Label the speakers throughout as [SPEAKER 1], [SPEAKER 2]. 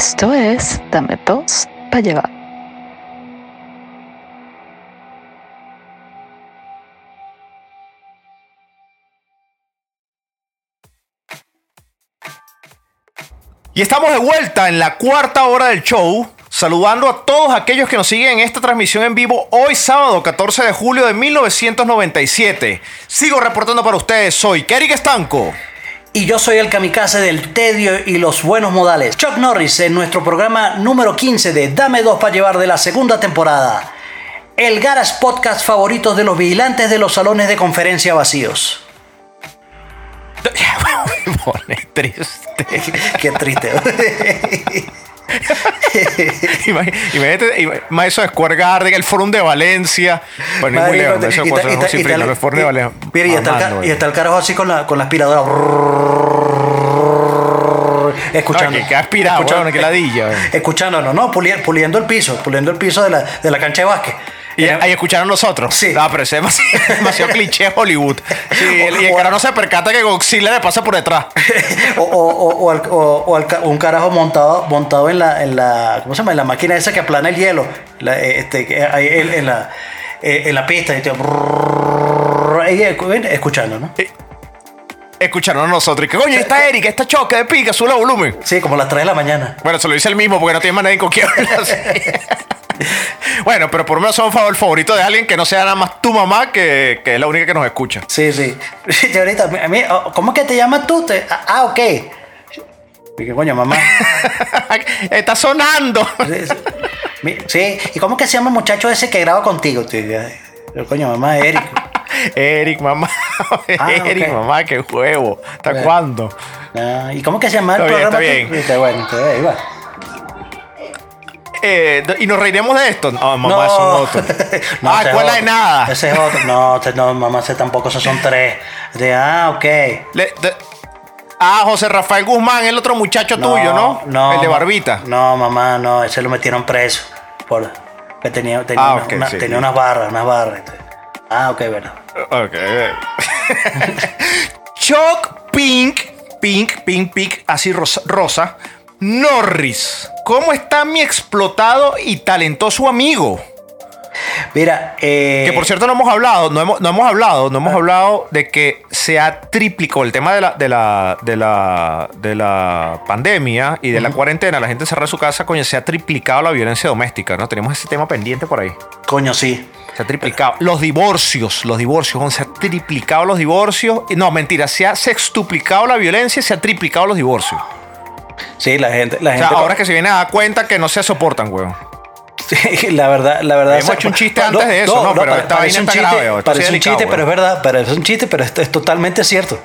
[SPEAKER 1] Esto es Dame dos para llevar.
[SPEAKER 2] Y estamos de vuelta en la cuarta hora del show, saludando a todos aquellos que nos siguen en esta transmisión en vivo hoy sábado 14 de julio de 1997. Sigo reportando para ustedes, soy Kerik Estanco.
[SPEAKER 3] Y yo soy el kamikaze del tedio y los buenos modales. Chuck Norris en nuestro programa número 15 de Dame dos para llevar de la segunda temporada. El Garas Podcast favorito de los vigilantes de los salones de conferencia vacíos.
[SPEAKER 2] Me pone triste.
[SPEAKER 3] Qué triste.
[SPEAKER 2] Imag- Imagínate, ima- ma, eso de Square Garden, el Forum de Valencia. Bueno, es muy lejos, eso José
[SPEAKER 3] y
[SPEAKER 2] Frila,
[SPEAKER 3] tal-
[SPEAKER 2] el Forum de Valencia.
[SPEAKER 3] Mira, y está, el y está el carajo así con la, con la aspiradora. Escuchando.
[SPEAKER 2] No, que- que aspirado, weón, que ladilla, weón.
[SPEAKER 3] Escuchándonos, ¿no? Puli- Puliendo el piso, puliendo el piso de la, de la cancha de básquet.
[SPEAKER 2] Y
[SPEAKER 3] Eh,
[SPEAKER 2] ahí escucharon nosotros.
[SPEAKER 3] Sí.
[SPEAKER 2] No, pero ese es demasiado, demasiado cliché Hollywood. Sí,
[SPEAKER 3] O-
[SPEAKER 2] y el cara no se percata que Godzilla le pasa por detrás.
[SPEAKER 3] o, o, o, o al- un carajo montado montado en la, en la ¿cómo se llama? En la máquina esa que aplana el hielo la, eh, este, ahí en, en la eh, en la pista y te- eh, escuchando ¿no?
[SPEAKER 2] Escucharon a nosotros. Y que coño, está Eric, está choque de pica, sube el volumen.
[SPEAKER 3] sí como las 3 de la mañana
[SPEAKER 2] Bueno, se lo dice el mismo porque no tiene más nadie con quien hablar. bueno, pero por lo menos somos el favorito de alguien que no sea nada más tu mamá, que, que es la única que nos escucha.
[SPEAKER 3] sí sí Y ahorita a mí, oh, ¿cómo es que te llamas tú? Te- ah, ah ok y que coño mamá
[SPEAKER 2] está sonando.
[SPEAKER 3] sí, sí. Mi- sí y cómo es que se llama el muchacho ese que graba contigo eh, coño mamá Eric
[SPEAKER 2] Eric, mamá.
[SPEAKER 3] Ah,
[SPEAKER 2] Eric, mamá, qué juego. ¿Hasta
[SPEAKER 3] Bueno.
[SPEAKER 2] cuándo?
[SPEAKER 3] Ah, ¿Y cómo que se llama el
[SPEAKER 2] Está bien,
[SPEAKER 3] programa?
[SPEAKER 2] está
[SPEAKER 3] tú?
[SPEAKER 2] bien.
[SPEAKER 3] Está bueno, ahí va.
[SPEAKER 2] Eh, ¿Y nos reiremos de esto? No, mamá,
[SPEAKER 3] No.
[SPEAKER 2] son otros.
[SPEAKER 3] No,
[SPEAKER 2] ah, escuela de nada.
[SPEAKER 3] Ese es otro. No, no, mamá, ese tampoco, esos son tres. De, ah, ok.
[SPEAKER 2] Le- de- ah, José Rafael Guzmán, el otro muchacho tuyo, ¿no?
[SPEAKER 3] No.
[SPEAKER 2] El de barbita.
[SPEAKER 3] No, mamá, no, ese lo metieron preso. Por, que tenía, tenía,
[SPEAKER 2] Ah,
[SPEAKER 3] una-
[SPEAKER 2] ok,
[SPEAKER 3] una-
[SPEAKER 2] sí.
[SPEAKER 3] tenía unas barras, unas barras. Ah, ok, verdad.
[SPEAKER 2] Ok. Chuck Pink, Pink, Pink, Pink, así rosa, rosa. Norris, ¿cómo está mi explotado y talentoso amigo?
[SPEAKER 3] Mira, eh.
[SPEAKER 2] Que por cierto no hemos hablado, no hemos, no hemos hablado, no
[SPEAKER 3] Ah.
[SPEAKER 2] hemos hablado de que se ha triplicado el tema de la, de la, de la, de la pandemia y de la cuarentena, la gente encerrada en su casa, coño, se ha triplicado la violencia doméstica, ¿no? Tenemos ese tema pendiente por ahí.
[SPEAKER 3] Coño, sí.
[SPEAKER 2] Se ha triplicado. Los divorcios, los divorcios, se ha triplicado los divorcios. No, mentira, se ha sextuplicado la violencia y se ha triplicado los divorcios.
[SPEAKER 3] Sí, la gente. La
[SPEAKER 2] O sea,
[SPEAKER 3] gente
[SPEAKER 2] ahora que se viene a dar cuenta que no se soportan, weón.
[SPEAKER 3] Sí, la verdad, la verdad.
[SPEAKER 2] Hemos hecho un chiste antes de eso, ¿no? Pero esta
[SPEAKER 3] parece
[SPEAKER 2] vaina
[SPEAKER 3] un
[SPEAKER 2] está
[SPEAKER 3] chiste,
[SPEAKER 2] grave,
[SPEAKER 3] parece un chiste, pero es verdad, parece un chiste, pero es, es totalmente cierto.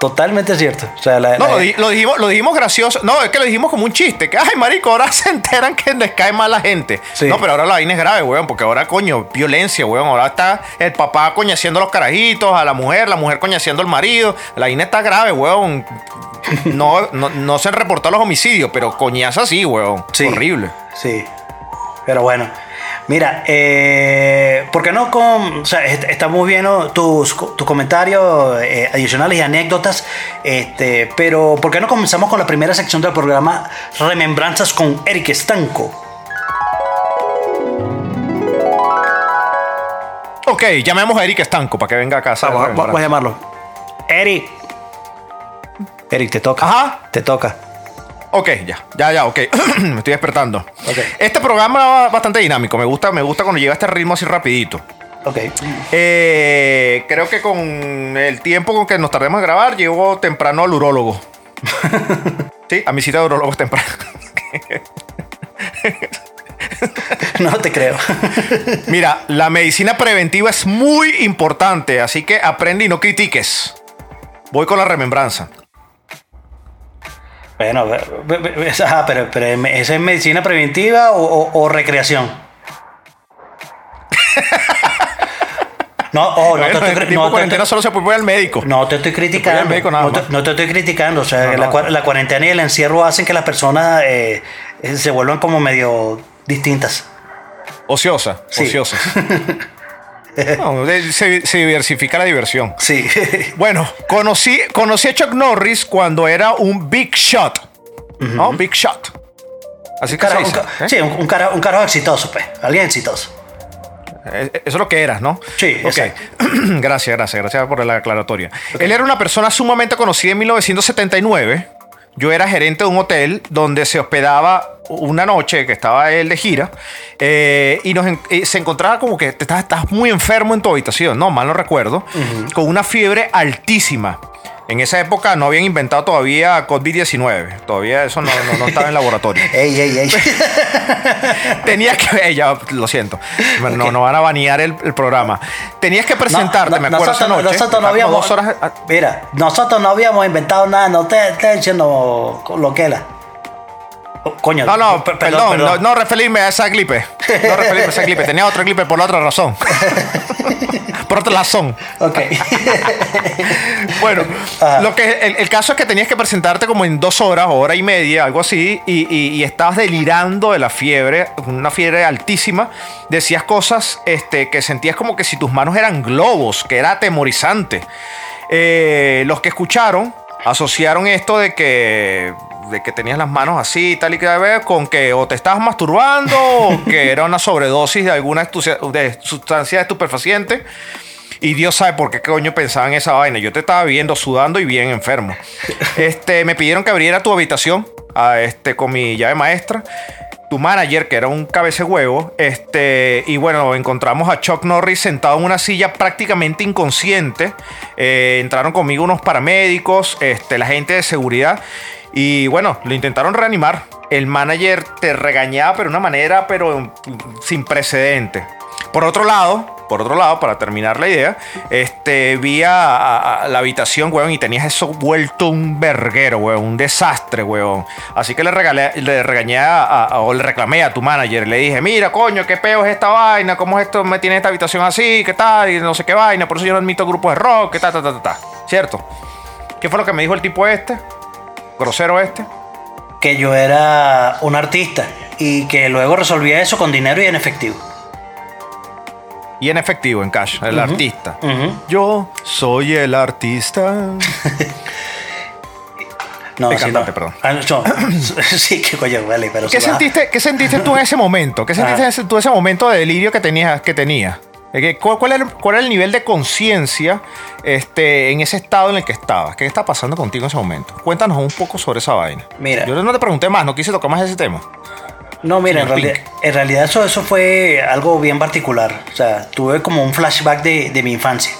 [SPEAKER 3] Totalmente cierto. O sea, la,
[SPEAKER 2] No,
[SPEAKER 3] la-
[SPEAKER 2] lo, di- lo dijimos, lo dijimos gracioso. No, es que lo dijimos como un chiste. Que, ay, marico, ahora se enteran que les cae mal la gente.
[SPEAKER 3] Sí.
[SPEAKER 2] No, pero ahora la vaina es grave, weón. Porque ahora, coño, violencia, weón. Ahora está el papá coñaciendo a los carajitos, a la mujer, la mujer coñaciendo al marido. La vaina está grave, weón. No, no, no se han reportado los homicidios, pero coñaza sí, weón.
[SPEAKER 3] Sí.
[SPEAKER 2] Horrible.
[SPEAKER 3] Sí. Pero bueno. Mira, eh, ¿por qué no con. O sea, est- está muy bien ¿no? tus, tus comentarios eh, adicionales y anécdotas. Este, pero ¿por qué no comenzamos con la primera sección del programa Remembranzas con Eric Estanco?
[SPEAKER 2] Ok, llamemos a Eric Estanco para que venga a casa.
[SPEAKER 3] Vamos, vamos a llamarlo. Eric. Eric, te toca.
[SPEAKER 2] Ajá.
[SPEAKER 3] Te toca.
[SPEAKER 2] Ok, ya, ya, ya, ok. me estoy despertando.
[SPEAKER 3] Ok.
[SPEAKER 2] Este programa va bastante dinámico. Me gusta, me gusta cuando llega este ritmo así rapidito.
[SPEAKER 3] Ok.
[SPEAKER 2] Eh, creo que con el tiempo con que nos tardemos en grabar, llego temprano al urólogo. sí, a mi cita de urólogo es temprano.
[SPEAKER 3] No te creo.
[SPEAKER 2] Mira, la medicina preventiva es muy importante, así que aprende y no critiques. Voy con la remembranza.
[SPEAKER 3] Bueno, ajá, pero, pero ¿esa es medicina preventiva o, o- o recreación? No, oh, no,
[SPEAKER 2] Bueno,
[SPEAKER 3] te estoy, no,
[SPEAKER 2] cuarentena
[SPEAKER 3] te,
[SPEAKER 2] solo se puede ir al médico.
[SPEAKER 3] no te estoy criticando.
[SPEAKER 2] al médico nada
[SPEAKER 3] no, te,
[SPEAKER 2] más.
[SPEAKER 3] no te estoy criticando. O sea,
[SPEAKER 2] No,
[SPEAKER 3] la, cuarentena y el encierro hacen que las personas eh, eh, se vuelvan como medio distintas.
[SPEAKER 2] Ociosa,
[SPEAKER 3] Sí.
[SPEAKER 2] ociosa. No, se, se diversifica la diversión.
[SPEAKER 3] Sí.
[SPEAKER 2] Bueno, conocí, conocí a Chuck Norris cuando era un big shot. ¿No? Big shot. Así
[SPEAKER 3] Un
[SPEAKER 2] que se
[SPEAKER 3] carajo-
[SPEAKER 2] dice,
[SPEAKER 3] un ca-
[SPEAKER 2] ¿eh?
[SPEAKER 3] Sí, un, un carajo, un carajo exitoso, pues. Alguien exitoso.
[SPEAKER 2] Eh, Eso es lo que eras, ¿no?
[SPEAKER 3] Sí,
[SPEAKER 2] Ok.
[SPEAKER 3] exacto.
[SPEAKER 2] gracias, gracias, gracias por la aclaratoria. Él era una persona sumamente conocida en 1979. Yo era gerente de un hotel donde se hospedaba una noche que estaba él de gira eh, y nos eh, se encontraba como que te estás, estás muy enfermo en tu habitación, no, mal no recuerdo, con una fiebre altísima. En esa época no habían inventado todavía COVID-19, todavía eso no, no- no estaba en laboratorio.
[SPEAKER 3] Ey, ey, ey.
[SPEAKER 2] Tenías que. ya, lo siento. No,
[SPEAKER 3] Ok.
[SPEAKER 2] no van a banear el, el programa. Tenías que presentarte, me acuerdo esa noche.
[SPEAKER 3] nosotros no habíamos.
[SPEAKER 2] dos horas. ah,
[SPEAKER 3] Mira, nosotros no habíamos inventado nada, no te diciendo lo que era. Oh, Coño.
[SPEAKER 2] No, no,
[SPEAKER 3] per-
[SPEAKER 2] perdón, No, no referirme a esa clipe. No referirme a esa clipe. Tenía otra clipe por la otra razón. por otra razón.
[SPEAKER 3] Ok.
[SPEAKER 2] Bueno,
[SPEAKER 3] Ajá.
[SPEAKER 2] lo que el, el caso es que tenías que presentarte como en dos horas, hora y media, algo así, y, y- y estabas delirando de la fiebre, una fiebre altísima. Decías cosas este, que sentías como que si tus manos eran globos, que era atemorizante. Eh, los que escucharon asociaron esto de que de que tenías las manos así tal y que ver con que o te estabas masturbando o que era una sobredosis de alguna de sustancia estupefaciente y Dios sabe por qué coño pensaba en esa vaina. Yo te estaba viendo sudando y bien enfermo. Este, me pidieron que abriera tu habitación a este, con mi llave maestra. Tu manager, que era un cabece huevo, este, y bueno, encontramos a Chuck Norris sentado en una silla prácticamente inconsciente. Eh, entraron conmigo unos paramédicos, este, la gente de seguridad, y bueno, lo intentaron reanimar. El manager te regañaba, pero de una manera, pero sin precedente. Por otro lado, por otro lado, para terminar la idea, este, vi a, la habitación, weón, y tenías eso vuelto un verguero, weón, un desastre, weón. Así que le, le regañé a, o le reclamé a tu manager, le dije, mira, coño, qué peo es esta vaina, cómo es esto, me tiene esta habitación así, qué tal, y no sé qué vaina, por eso yo no admito grupos de rock, qué tal, ta, ta, ta, ta. ¿Cierto? ¿Qué fue lo que me dijo el tipo este? Grosero este.
[SPEAKER 3] que yo era un artista y que luego resolvía eso con dinero y en efectivo.
[SPEAKER 2] Y en efectivo, en cash, el artista. Yo soy el artista.
[SPEAKER 3] No,
[SPEAKER 2] El
[SPEAKER 3] sí,
[SPEAKER 2] cantante,
[SPEAKER 3] no.
[SPEAKER 2] perdón.
[SPEAKER 3] Ah, no. sí, que coño, vale, pero
[SPEAKER 2] ¿Qué sentiste, ¿Qué sentiste tú en ese momento? ¿Qué sentiste
[SPEAKER 3] Ah.
[SPEAKER 2] tú en ese momento de delirio que tenías? Que tenías? ¿Cuál, cuál era, cuál era el nivel de conciencia este, en ese estado en el que estabas? ¿Qué está pasando contigo en ese momento? Cuéntanos un poco sobre esa vaina.
[SPEAKER 3] Mira.
[SPEAKER 2] Yo no te pregunté más, no quise tocar más ese tema.
[SPEAKER 3] No, mira, en realidad, en realidad eso, eso fue algo bien particular. O sea, tuve como un flashback de, de mi infancia.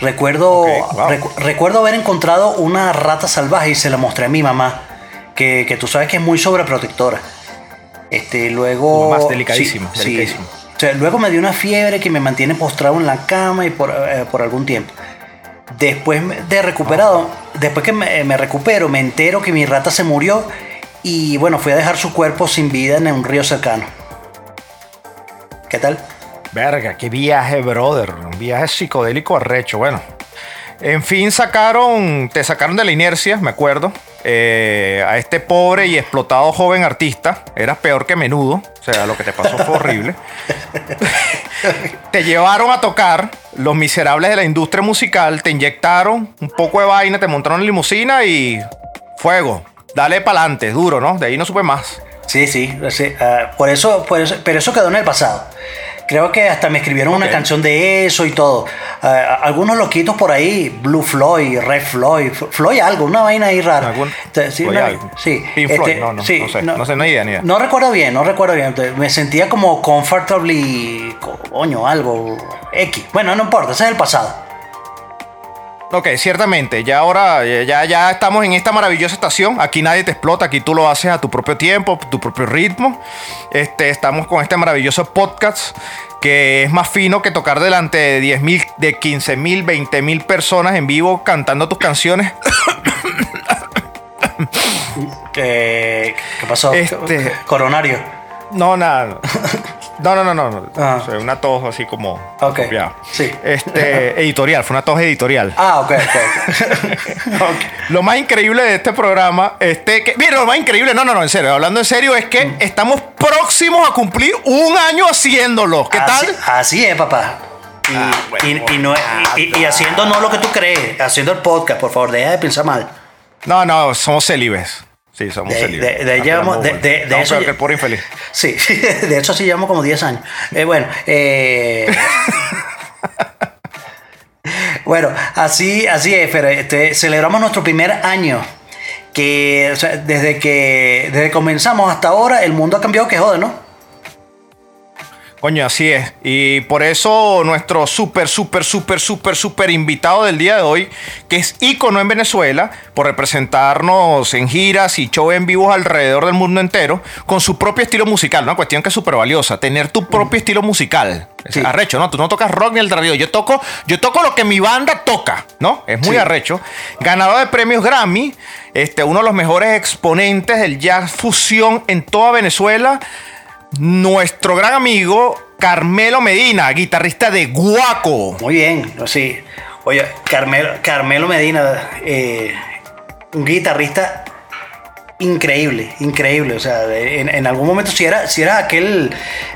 [SPEAKER 3] Recuerdo,
[SPEAKER 2] Ok, wow.
[SPEAKER 3] recu- recuerdo haber encontrado una rata salvaje y se la mostré a mi mamá, que, que tú sabes que es muy sobreprotectora. Este, luego... Sí, sí.
[SPEAKER 2] delicadísima.
[SPEAKER 3] O sea, luego me dio una fiebre que me mantiene postrado en la cama y por, eh, por algún tiempo. Después de recuperado, después que me, me recupero, me entero que mi rata se murió y bueno, fui a dejar su cuerpo sin vida en un río cercano. ¿Qué tal?
[SPEAKER 2] Verga, qué viaje, brother. Un viaje psicodélico arrecho. Bueno, en fin, sacaron, te sacaron de la inercia, me acuerdo. Eh, a este pobre y explotado joven artista. Eras peor que menudo. O sea, lo que te pasó fue horrible. te llevaron a tocar los miserables de la industria musical. Te inyectaron un poco de vaina, te montaron en limusina y fuego. Dale para adelante, duro, ¿no? De ahí no supe más.
[SPEAKER 3] Sí, sí, sí, ah, por, eso, por eso, pero eso quedó en el pasado. Creo que hasta me escribieron una canción de eso y todo. Ah, algunos loquitos por ahí, Blue Floyd, Red Floyd, Floyd algo, una vaina ahí rara. Sí,
[SPEAKER 2] Floyd
[SPEAKER 3] una-
[SPEAKER 2] algo.
[SPEAKER 3] sí,
[SPEAKER 2] Pink
[SPEAKER 3] este,
[SPEAKER 2] Floyd, no, no,
[SPEAKER 3] sí,
[SPEAKER 2] no sé, no sé, no hay idea, ni idea.
[SPEAKER 3] No recuerdo bien, no recuerdo bien. Me sentía como comfortably, coño, algo X. Bueno, no importa, ese es el pasado.
[SPEAKER 2] Ok, ciertamente. Ya ahora, eh, ya, ya estamos en esta maravillosa estación. Aquí nadie te explota, aquí tú lo haces a tu propio tiempo, tu propio ritmo. Este, estamos con este maravilloso podcast que es más fino que tocar delante de 10 mil, de 15 mil, 20 mil personas en vivo cantando tus canciones.
[SPEAKER 3] ¿Qué, qué pasó?
[SPEAKER 2] Este-
[SPEAKER 3] Coronario.
[SPEAKER 2] No, nada. No, no, no, no. no.
[SPEAKER 3] Ah.
[SPEAKER 2] O sea, una tos así como.
[SPEAKER 3] Ok, sí.
[SPEAKER 2] Este, editorial, fue una tos editorial.
[SPEAKER 3] Ah, ok, ok. ok. Ok.
[SPEAKER 2] Lo más increíble de este programa, este, que, mira, lo más increíble, no, no, no, en serio, hablando en serio, es que estamos próximos a cumplir un año haciéndolo. ¿Qué
[SPEAKER 3] así,
[SPEAKER 2] tal?
[SPEAKER 3] Así es, papá. Y,
[SPEAKER 2] Ah, bueno,
[SPEAKER 3] y- y no, y- y- y haciendo no lo que tú crees, haciendo el podcast, por favor, deja de pensar mal.
[SPEAKER 2] No, no, somos célibes. Sí, somos
[SPEAKER 3] De-
[SPEAKER 2] felices.
[SPEAKER 3] de- de llevamos- de- de- eso
[SPEAKER 2] que el pobre infeliz.
[SPEAKER 3] Sí, de hecho sí llevamos como 10 años. Eh, bueno, eh, bueno, así, así es, pero este, celebramos nuestro primer año. Que o sea, desde que desde comenzamos hasta ahora el mundo ha cambiado que jode, ¿no?
[SPEAKER 2] Coño, así es. Y por eso nuestro súper, súper, súper, súper, súper invitado del día de hoy, que es ícono en Venezuela, por representarnos en giras y shows en vivos alrededor del mundo entero, con su propio estilo musical. Una cuestión que es súper valiosa, tener tu propio estilo musical. Es arrecho, ¿no? Tú no tocas rock ni el radio. Yo toco, yo toco lo que mi banda toca, ¿no? Es muy
[SPEAKER 3] Sí.
[SPEAKER 2] arrecho. Ganador de premios Grammy, este, uno de los mejores exponentes del jazz fusión en toda Venezuela nuestro gran amigo Carmelo Medina, guitarrista de Guaco.
[SPEAKER 3] Muy bien, sí. Oye, Carmelo, Carmelo Medina, eh, un guitarrista increíble, increíble. O sea, en, en algún momento si era, si era aquel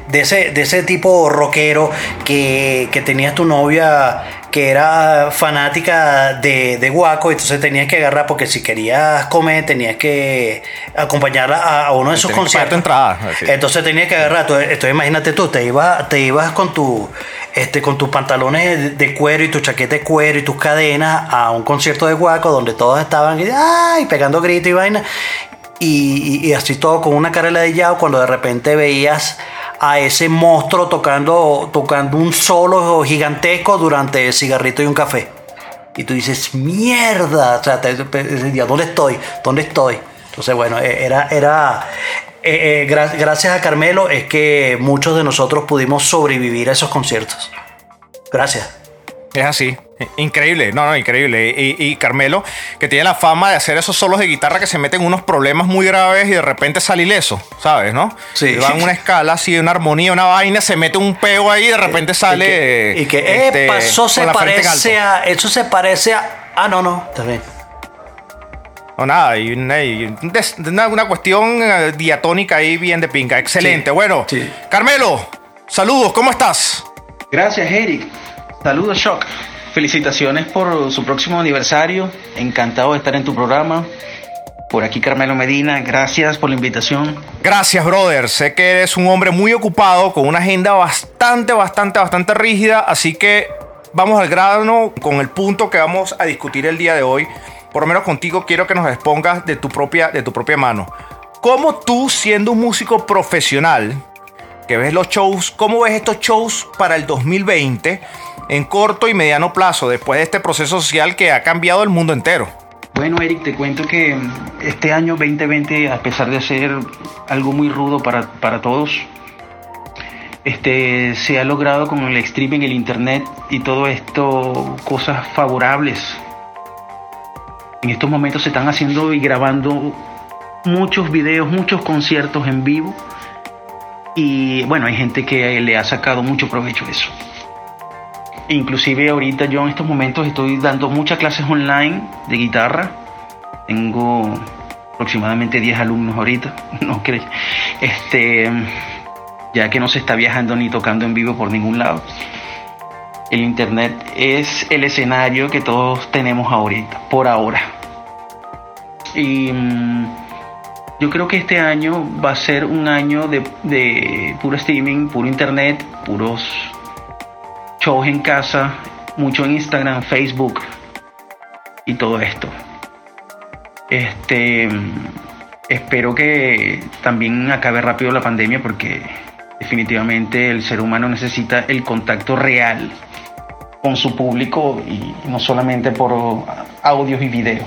[SPEAKER 3] de ese, de ese tipo rockero que, que tenías tu novia que era fanática de, de Guaco, entonces tenías que agarrar, porque si querías comer, tenías que acompañarla a, a uno de
[SPEAKER 2] pagar
[SPEAKER 3] conciertos.
[SPEAKER 2] entrada.
[SPEAKER 3] Entonces tenías que agarrar, entonces, imagínate tú, te ibas, te ibas con tu este, con tus pantalones de, de cuero y tu chaqueta de cuero y tus cadenas a un concierto de Guaco donde todos estaban ay, pegando gritos y vaina. Y, y- y así todo con una cara de ladillado cuando de repente veías a ese monstruo tocando, tocando un solo gigantesco durante cigarrito y un café. Y tú dices, mierda, o sea, ¿dónde estoy? ¿Dónde estoy? Entonces, bueno, eh, era, era eh, gra- gracias a Carmelo es que muchos de nosotros pudimos sobrevivir a esos conciertos. Gracias.
[SPEAKER 2] Es así. Increíble, no, no, increíble. Y, y Carmelo, que tiene la fama de hacer esos solos de guitarra que se meten en unos problemas muy graves y de repente sale ileso, ¿sabes? ¿No?
[SPEAKER 3] Sí.
[SPEAKER 2] Y Va en una escala así, una armonía, una vaina, se mete un pego ahí y de repente sale.
[SPEAKER 3] y que, y que,
[SPEAKER 2] este,
[SPEAKER 3] se parece a. Eso se parece a. Ah, no, no, está bien.
[SPEAKER 2] No, nada, y una, y un des- una, una cuestión eh, diatónica ahí bien de pinga. Excelente.
[SPEAKER 3] Sí,
[SPEAKER 2] Bueno,
[SPEAKER 3] sí.
[SPEAKER 2] Carmelo, saludos, ¿cómo estás?
[SPEAKER 4] Gracias, Eric. Saludos, Shock. Felicitaciones por su próximo aniversario. Encantado de estar en tu programa. Por aquí, Carmelo Medina. Gracias por la invitación.
[SPEAKER 2] Gracias, brother. Sé que eres un hombre muy ocupado, con una agenda bastante, bastante, bastante rígida, así que vamos al grano con el punto que vamos a discutir el día de hoy. Por lo menos contigo quiero que nos expongas de tu propia, de tu propia mano. ¿Cómo tú, siendo un músico profesional, que ves los shows, cómo ves estos shows para el 2020 en corto y mediano plazo, después de este proceso social que ha cambiado el mundo entero?
[SPEAKER 4] Bueno, Eric, te cuento que este año 2020, a pesar de ser algo muy rudo para, para todos, este, se ha logrado con el streaming, el internet y todo esto, cosas favorables. En estos momentos se están haciendo y grabando muchos videos, muchos conciertos en vivo. Y bueno, hay gente que le ha sacado mucho provecho a eso. Inclusive ahorita yo en estos momentos estoy dando muchas clases online de guitarra. Tengo aproximadamente 10 alumnos ahorita, no crees. Este, ya que no se está viajando ni tocando en vivo por ningún lado. El internet es el escenario que todos tenemos ahorita, por ahora. Y mm, yo creo que este año va a ser un año de, de puro streaming, puro internet, puros shows en casa, mucho en Instagram, Facebook y todo esto. Este espero que también acabe rápido la pandemia porque definitivamente el ser humano necesita el contacto real con su público y no solamente por audios y videos.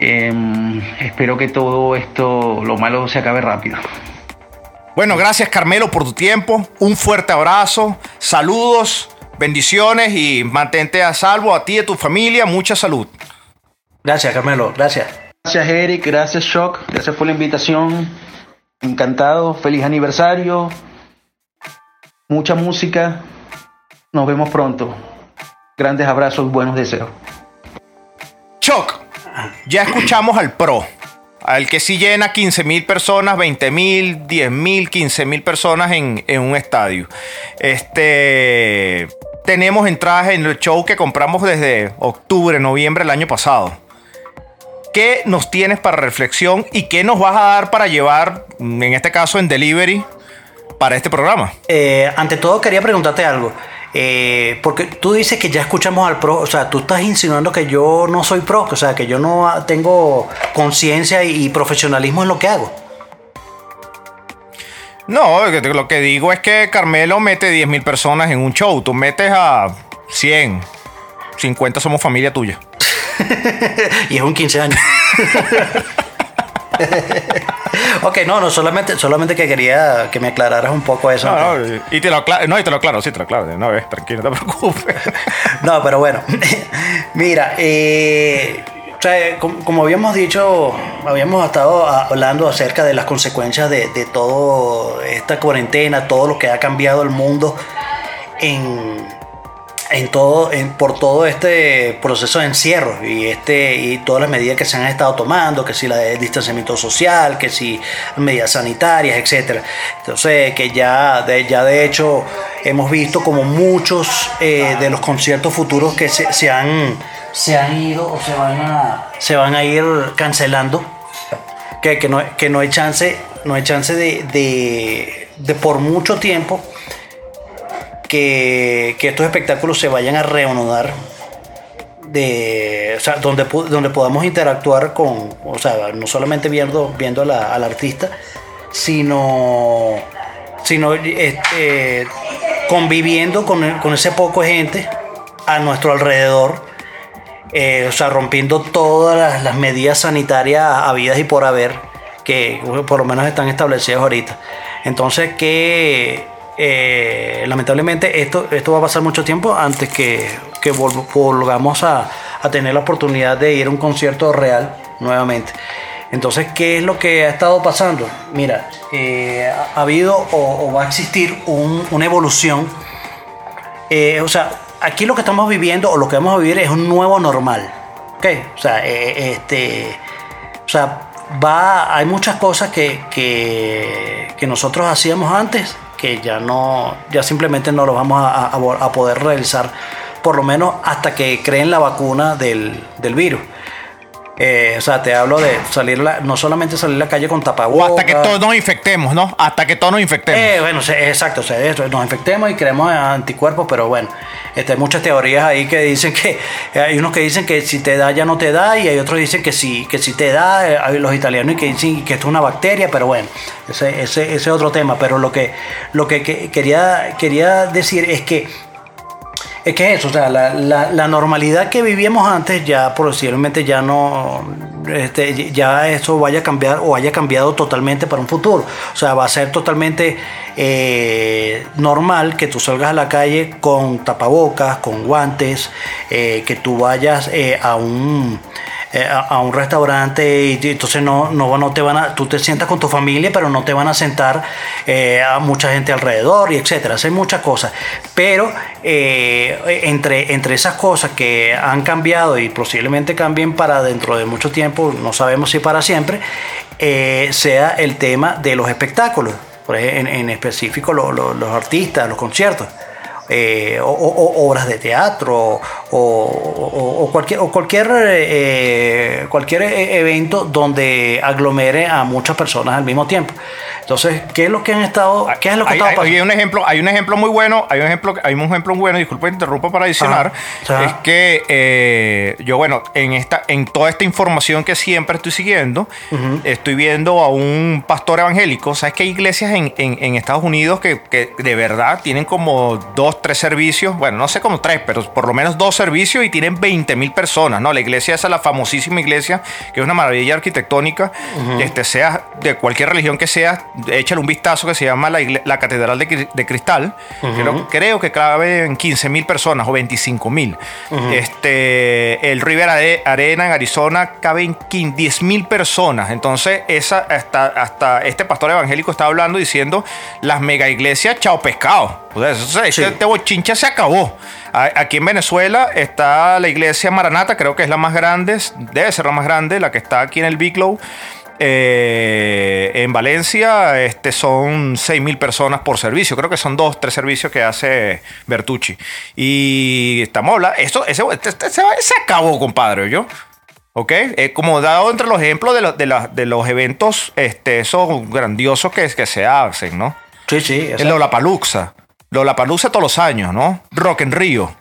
[SPEAKER 4] Em, espero que todo esto, lo malo, se acabe rápido.
[SPEAKER 2] Bueno, gracias Carmelo por tu tiempo. Un fuerte abrazo, saludos, bendiciones y mantente a salvo a ti y a tu familia. Mucha salud.
[SPEAKER 3] Gracias, Carmelo, gracias.
[SPEAKER 4] Gracias Eric, gracias Shock, gracias por la invitación. Encantado, feliz aniversario. Mucha música. Nos vemos pronto. Grandes abrazos, buenos deseos.
[SPEAKER 2] Choc, ya escuchamos al pro. Al que sí llena 15 mil personas, 20 mil, 10 mil, 15 mil personas en, en un estadio. Este. Tenemos entradas en el show que compramos desde octubre, noviembre del año pasado. ¿qué nos tienes para reflexión y qué nos vas a dar para llevar, en este caso en delivery, para este programa?
[SPEAKER 3] Eh, ante todo quería preguntarte algo. Eh, porque tú dices que ya escuchamos al pro, o sea, tú estás insinuando que yo no soy pro, o sea, que yo no tengo conciencia y profesionalismo en lo que hago.
[SPEAKER 2] No, lo que digo es que Carmelo mete 10.000 personas en un show, tú metes a 100, 50 somos familia tuya.
[SPEAKER 3] y es un 15 años. ok, no, no, solamente, solamente que quería que me aclararas un poco eso.
[SPEAKER 2] No, no y te lo aclaro, no, y te lo aclaro, sí, te lo aclaro. No, ves, tranquilo, no te preocupes.
[SPEAKER 3] no, pero bueno, mira, eh, o sea, como, habíamos dicho, habíamos estado hablando acerca de las consecuencias de, de toda esta cuarentena, todo lo que ha cambiado el mundo en en todo, por todo este proceso de encierro y, este, y todas las medidas que se han estado tomando, que si la de distanciamiento social, que si medidas sanitarias, etc. Entonces, que ya de, ya de hecho hemos visto como muchos eh, de los conciertos futuros que se, han, se han ido o se van a, se van a ir cancelando, que, que, no, que no hay chance, no hay chance de, de por mucho tiempo que, estos espectáculos se vayan a reanudar de, o sea, donde, donde podamos interactuar con, o sea, no solamente viendo, viendo al artista, sino, sino este, conviviendo con, con, ese poco gente a nuestro alrededor, eh, o sea, rompiendo todas las, medidas sanitarias habidas y por haber, que por lo menos están establecidas ahorita. Entonces, que eh, lamentablemente esto, esto va a pasar mucho tiempo antes que, que volvamos a, a, tener la oportunidad de ir a un concierto real nuevamente. Entonces, ¿qué es lo que ha estado pasando? Mira, eh, ha habido o, va a existir una evolución. Eh, o sea, aquí lo que estamos viviendo o lo que vamos a vivir es un nuevo normal. O sea, este, o sea va, hay muchas cosas que, que nosotros hacíamos antes que ya no, ya simplemente no lo vamos a, poder realizar, por lo menos hasta que creen la vacuna del, del virus. Eh, o sea, te hablo de salir no solamente salir a la calle con tapabocas.
[SPEAKER 2] O hasta que todos nos infectemos, ¿no? Hasta que todos nos infectemos.
[SPEAKER 3] Eh, bueno, exacto, o sea, nos infectemos y creemos anticuerpos, pero bueno, este, hay muchas teorías ahí que dicen que hay unos que dicen que si te da ya no te da y hay otros que dicen que sí, que si te da, eh, hay los italianos y que dicen que esto es una bacteria, pero bueno, ese, ese, es otro tema. Pero lo que, lo que quería, quería decir es que es que eso, o sea, la, la, normalidad que vivíamos antes ya posiblemente ya no, este, ya eso vaya a cambiar o haya cambiado totalmente para un futuro. O sea, va a ser totalmente eh, normal que tú salgas a la calle con tapabocas, con guantes, eh, que tú vayas eh, a un eh, a, un restaurante y, entonces no, no, no, te van a, tú te sientas con tu familia, pero no te van a sentar eh, a mucha gente alrededor y etcétera. Hay muchas cosas. Pero eh, entre, entre esas cosas que han cambiado y posiblemente cambien para dentro de mucho tiempo, no sabemos si para siempre, sea el tema de los espectáculos. Por ejemplo, en, específico los artistas, los conciertos. Eh, o, obras de teatro o, cualquier, o cualquier, eh, cualquier e, evento donde aglomere a muchas personas al mismo tiempo. Entonces, ¿qué es lo que han estado, qué es lo que
[SPEAKER 2] hay, hay, un ejemplo, hay un ejemplo muy bueno, hay un ejemplo, hay un ejemplo bueno, disculpe, interrumpo para adicionar, es que eh, yo, bueno, en esta, en toda esta información que siempre estoy siguiendo, estoy viendo a un pastor evangélico, sabes que hay iglesias en, en, Estados Unidos que, que, de verdad tienen como dos, tres servicios, bueno, no sé como tres, pero por lo menos dos servicios y tienen 20 mil personas, ¿no? La iglesia esa, la famosísima iglesia, que es una maravilla arquitectónica, este, sea de cualquier religión que sea, échale un vistazo que se llama la, Catedral de, Cristal. creo, que cabe en 15 mil personas o 25 mil. este, el River Arena en Arizona cabe en 10 mil personas. Entonces, esa, hasta, hasta este pastor evangélico está hablando diciendo las mega iglesias, chao pescado. O sea, este, bochincha se acabó. Aquí en Venezuela está la iglesia Maranata, creo que es la más grande, debe ser la más grande, la que está aquí en el Biglow. Eh, en Valencia este, son 6.000 personas por servicio. Creo que son dos, tres servicios que hace Bertucci. Y estamos hablando. Eso, ese, este, este, se acabó, compadre. ¿yo? ¿Ok? Eh, como dado entre los ejemplos de, los- de, la- de los eventos este, esos grandiosos que, que se hacen, ¿no?
[SPEAKER 3] Sí, sí.
[SPEAKER 2] El Lollapalooza. Lollapalooza todos los años, ¿no? Rock en Río.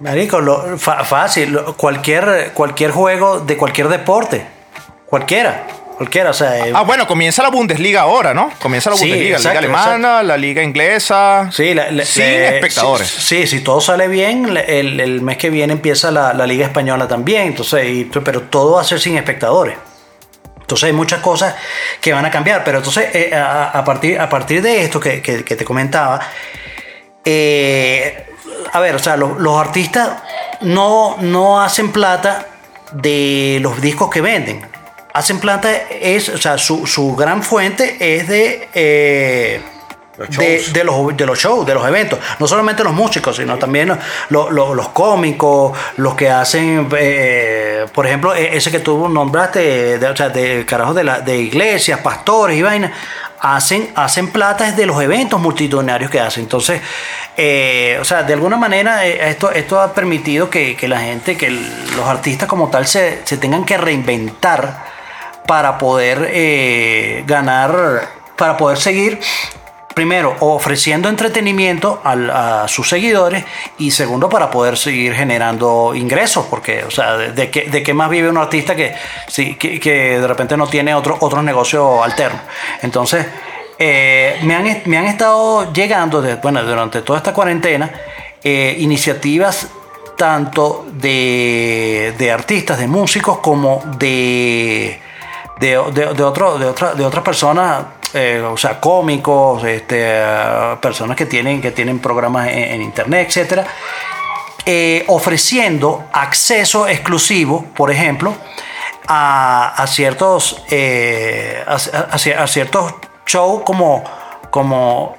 [SPEAKER 3] Marico, lo- fa- fácil. lo- cualquier, cualquier juego de cualquier deporte. Cualquiera. Cualquiera. O sea, eh,
[SPEAKER 2] Ah, bueno, comienza la Bundesliga ahora, ¿no? Comienza la
[SPEAKER 3] Sí,
[SPEAKER 2] Bundesliga, la liga alemana, la liga inglesa.
[SPEAKER 3] Sí, la- la-
[SPEAKER 2] sin
[SPEAKER 3] le-
[SPEAKER 2] espectadores.
[SPEAKER 3] Sí, sí, si todo sale bien, el, el mes que viene empieza la, la Liga Española también. Entonces, y- pero todo va a ser sin espectadores. Entonces hay muchas cosas que van a cambiar. Pero entonces, eh, a, a partir, a partir de esto que, que- que te comentaba, eh, a ver, o sea, lo- los artistas no, no hacen plata de los discos que venden. Hacen plata, es, o sea, su, su gran fuente es de, eh, de, de los, de los shows, de los eventos. No solamente los músicos, sino también los, los- los- los cómicos, los que hacen, eh, por ejemplo, e- ese que tú nombraste, de, o sea, de carajo de, la, de iglesias, pastores y vainas. Hacen, hacen plata es de los eventos multitudinarios que hacen. Entonces, eh, o sea, de alguna manera eh, esto, esto ha permitido que, que la gente, que los artistas como tal se, se tengan que reinventar para poder eh, ganar, para poder seguir, primero, ofreciendo entretenimiento a sus seguidores y segundo, para poder seguir generando ingresos, porque, o sea, de, qué, de qué más vive un artista que, sí, que, de repente no tiene otro, otro negocio alterno. Entonces, eh, me, han, me han estado llegando, bueno, durante toda esta cuarentena, eh, iniciativas tanto de, de artistas, de músicos, como de, de, de, de otro- de, otra- de otras personas, eh, o sea, cómicos, este, eh, personas que tienen, que tienen programas en, internet, etcétera, eh, ofreciendo acceso exclusivo, por ejemplo, a, ciertos, eh, a, a- ciertos shows como, como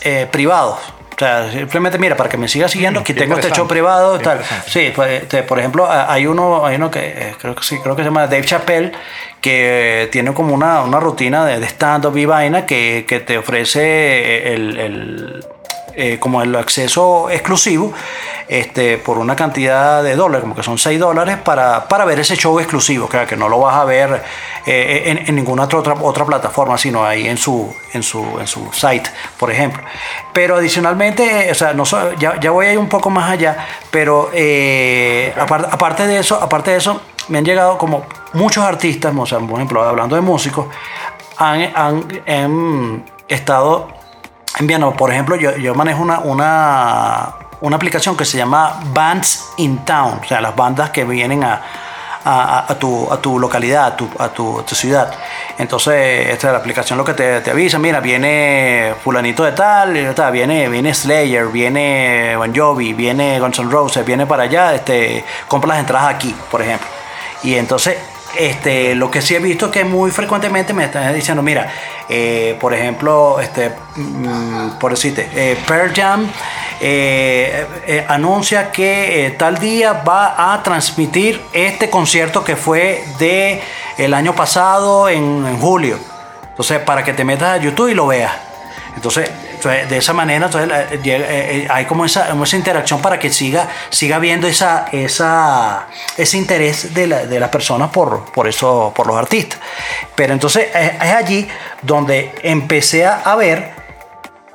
[SPEAKER 3] eh, privados. O sea, simplemente mira, para que me siga siguiendo, aquí
[SPEAKER 2] qué
[SPEAKER 3] tengo este show
[SPEAKER 2] interesante,
[SPEAKER 3] privado. Tal. Sí, pues, este, por ejemplo, hay uno, hay uno que eh, creo que sí, creo que se llama Dave Chappelle, que tiene como una, una rutina de, de stand-up y vaina que, que te ofrece el, el, eh, como el acceso exclusivo este, por una cantidad de dólares, como que son 6 dólares, para, para ver ese show exclusivo, que, no lo vas a ver eh, en, ninguna otra, otra, plataforma, sino ahí en su, en, su, en su site, por ejemplo. Pero adicionalmente, o sea, no ya, ya voy a ir un poco más allá, pero eh, apar- aparte de eso, aparte de eso, me han llegado como muchos artistas, o sea, por ejemplo, hablando de músicos, han, han- han estado enviando, por ejemplo, yo, yo manejo una, una, una aplicación que se llama Bands in Town, o sea, las bandas que vienen a, a, tu, a tu localidad, a tu, tu, ciudad. Entonces, esta es la aplicación lo que te, te avisa, mira, viene fulanito de tal, tal, viene, viene Slayer, viene Bon Jovi, viene Guns N' Roses, viene para allá, este, compra las entradas aquí, por ejemplo. Y entonces, este, lo que sí he visto es que muy frecuentemente me están diciendo, mira, eh, por ejemplo, este, mm, por decirte, eh, Pearl Jam eh, anuncia que tal día va a transmitir este concierto que fue de el año pasado en, en julio. Entonces, para que te metas a YouTube y lo veas. Entonces, de esa manera entonces, eh, eh, eh, hay como esa, esa interacción para que siga, siga viendo esa, esa, ese interés de, la- de las personas por, por, por los artistas. Pero entonces es, allí donde empecé a, ver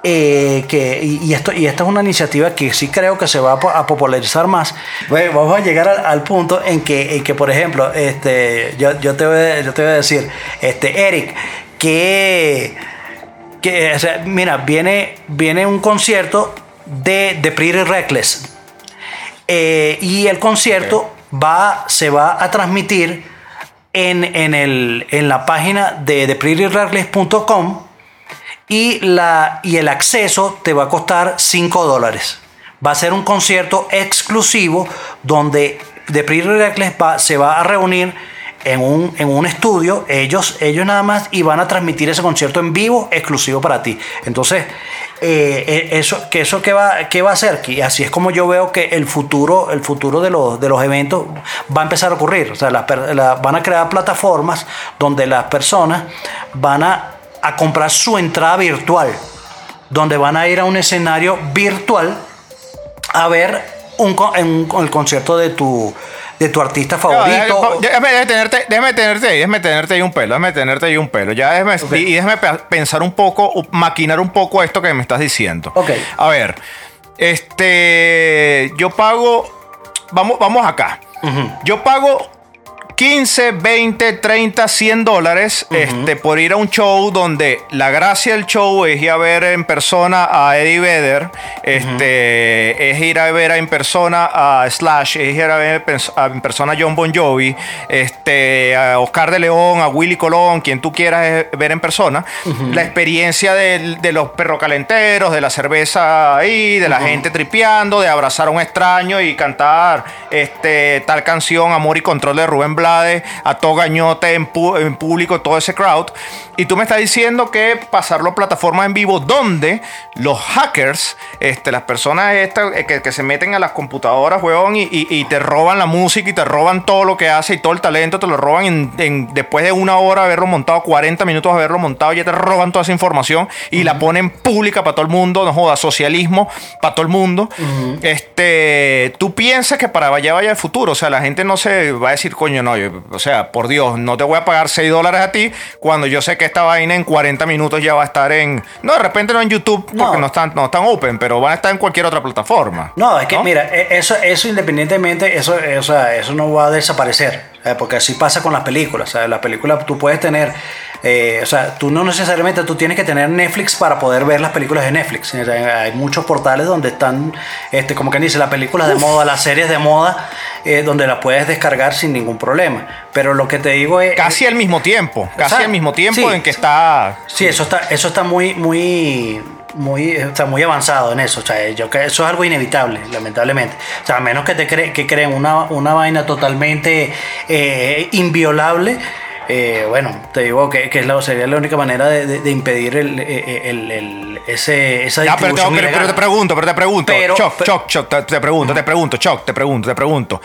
[SPEAKER 3] que, y, esto, y esta es una iniciativa que sí creo que se va a, po- a popularizar más. Bueno, vamos a llegar al, punto en que, en que, por ejemplo, este, yo, yo, te voy, yo te voy a decir, este, Eric, que que, o sea, mira, viene, viene un concierto de, de Pretty Reckless. Eh, y el concierto va, se va a transmitir en, en, el, en la página de ThePrettyReckless.com y, la, y el acceso te va a costar 5 dólares. Va a ser un concierto exclusivo donde The Pretty Reckless va- se va a reunir en un, en un estudio, ellos, ellos nada más, y van a transmitir ese concierto en vivo exclusivo para ti. Entonces, eh, eh, eso, que eso qué va, qué va a hacer? Que así es como yo veo que el futuro, el futuro de los, de los eventos va a empezar a ocurrir. O sea, las van a crear plataformas donde las personas van a, a comprar su entrada virtual, donde van a ir a un escenario virtual a ver un, en el concierto de tu, de tu artista favorito.
[SPEAKER 2] Déjame, déjame tenerte, déjame tenerte ahí, déjame tenerte ahí un pelo, déjame tenerte ahí un pelo. Ya déjame, y déjame pe- pensar un poco, maquinar un poco esto que me estás diciendo.
[SPEAKER 3] Ok.
[SPEAKER 2] A ver, este, yo pago, vamos, vamos acá. Yo pago 15, 20, 30, 100 dólares este, por ir a un show donde la gracia del show es ir a ver en persona a Eddie Vedder, este, es ir a ver en persona a Slash, es ir a ver en persona a John Bon Jovi, este, a Oscar de León, a Willy Colón, quien tú quieras eh, ver en persona. La experiencia del- de, los perrocalenteros, de la cerveza ahí, de la gente tripeando, de abrazar a un extraño y cantar este, tal canción, Amor y Control de Rubén Blades, a todo gañote en, pu- en público, todo ese crowd. Y tú me estás diciendo que pasarlo a plataformas en vivo donde los hackers, este, las personas estas eh, que, que se meten a las computadoras, y, y- y te roban la música y te roban todo lo que hace y todo el talento, te lo roban en, en- después de una hora de haberlo montado, 40 minutos de haberlo montado, ya te roban toda esa información y la ponen pública para todo el mundo, no joda, socialismo para todo el mundo. Este, tú piensas que para allá vaya el futuro, o sea, la gente no se va a decir, coño, no, yo- o sea, por Dios, no te voy a pagar 6 dólares a ti cuando yo sé que esta vaina en 40 minutos ya va a estar en, no, de repente no en YouTube porque
[SPEAKER 3] No.
[SPEAKER 2] no, están, no están open, pero van a estar en cualquier otra plataforma.
[SPEAKER 3] No, es que mira, e- eso, eso independientemente, eso, o sea, eso no va a desaparecer, eh, porque así pasa con las películas. O sea, las películas tú puedes tener, eh, o sea, tú no necesariamente tú tienes que tener Netflix para poder ver las películas de Netflix. O sea, hay muchos portales donde están, este, como que dice, las películas de moda, las series de moda, eh, donde las puedes descargar sin ningún problema. Pero lo que te digo es
[SPEAKER 2] Casi al mismo tiempo, casi al mismo tiempo
[SPEAKER 3] Sí.
[SPEAKER 2] en que está...
[SPEAKER 3] Sí, eso está, eso está muy, muy, muy, está muy avanzado en eso. O sea, yo que eso es algo inevitable, lamentablemente. O sea, a menos que te cre- que creen una, una vaina totalmente eh, inviolable. eh, bueno, te digo que, que es la, sería la única manera de, de- de impedir el, el- el- ese, esa
[SPEAKER 2] Ya, pero, te, pero- pero te pregunto, pero te pregunto.
[SPEAKER 3] Pero-
[SPEAKER 2] Choc, choc, choc, te, te pregunto, te pregunto, choc, te pregunto, te pregunto.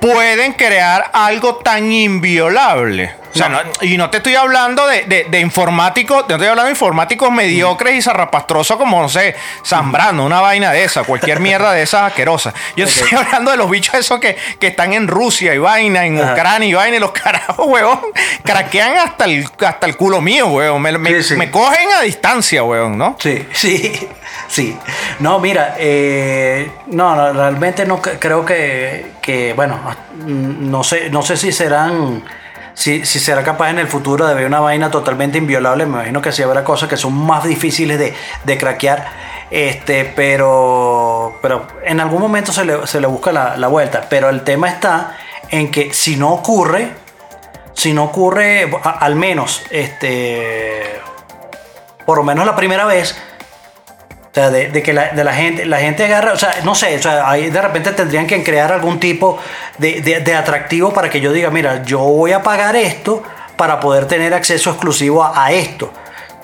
[SPEAKER 2] Pueden crear algo tan inviolable. O sea,
[SPEAKER 3] No.
[SPEAKER 2] no- y no te estoy hablando de, de- de informáticos, te estoy hablando de informáticos mediocres y zarrapastrosos como, no sé, Zambrano, una vaina de esa, cualquier mierda de esas asquerosas. Yo estoy hablando de los bichos esos que, que están en Rusia y vaina, en
[SPEAKER 3] Ajá.
[SPEAKER 2] Ucrania y vaina, y los carajos, huevón, craquean hasta el, hasta el culo mío, huevón. Me, me-
[SPEAKER 3] Sí, sí.
[SPEAKER 2] me cogen a distancia, huevón, ¿no?
[SPEAKER 3] Sí, sí, sí. No, mira, eh, no, no, realmente no cre- creo que, que, bueno, no sé, no sé si serán, si, será capaz en el futuro de ver una vaina totalmente inviolable. Me imagino que sí habrá cosas que son más difíciles de, de craquear. Este, pero, pero en algún momento se le, se le busca la, la vuelta. Pero el tema está en que si no ocurre, si no ocurre, al menos, este, por lo menos la primera vez, o sea, de, de que la, de la gente, la gente agarra, o sea, no sé, o sea, ahí de repente tendrían que crear algún tipo de, de- de atractivo para que yo diga, mira, yo voy a pagar esto para poder tener acceso exclusivo a, esto.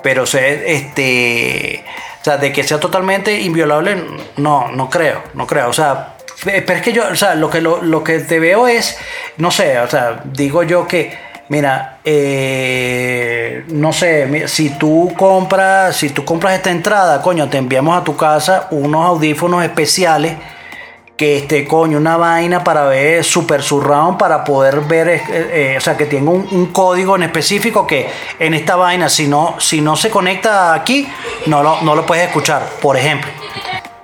[SPEAKER 3] Pero, o sea, este, o sea, de que sea totalmente inviolable, no, no creo, no creo. O sea, pe- pero es que yo, o sea, lo que, lo, lo que te veo es, no sé, o sea, digo yo que, mira, eh, no sé, si tú compras, si tú compras esta entrada, coño, te enviamos a tu casa unos audífonos especiales que este coño una vaina para ver super surround para poder ver eh, eh, o sea que tenga un, un código en específico que en esta vaina si no si no se conecta aquí no lo, no lo puedes escuchar. Por ejemplo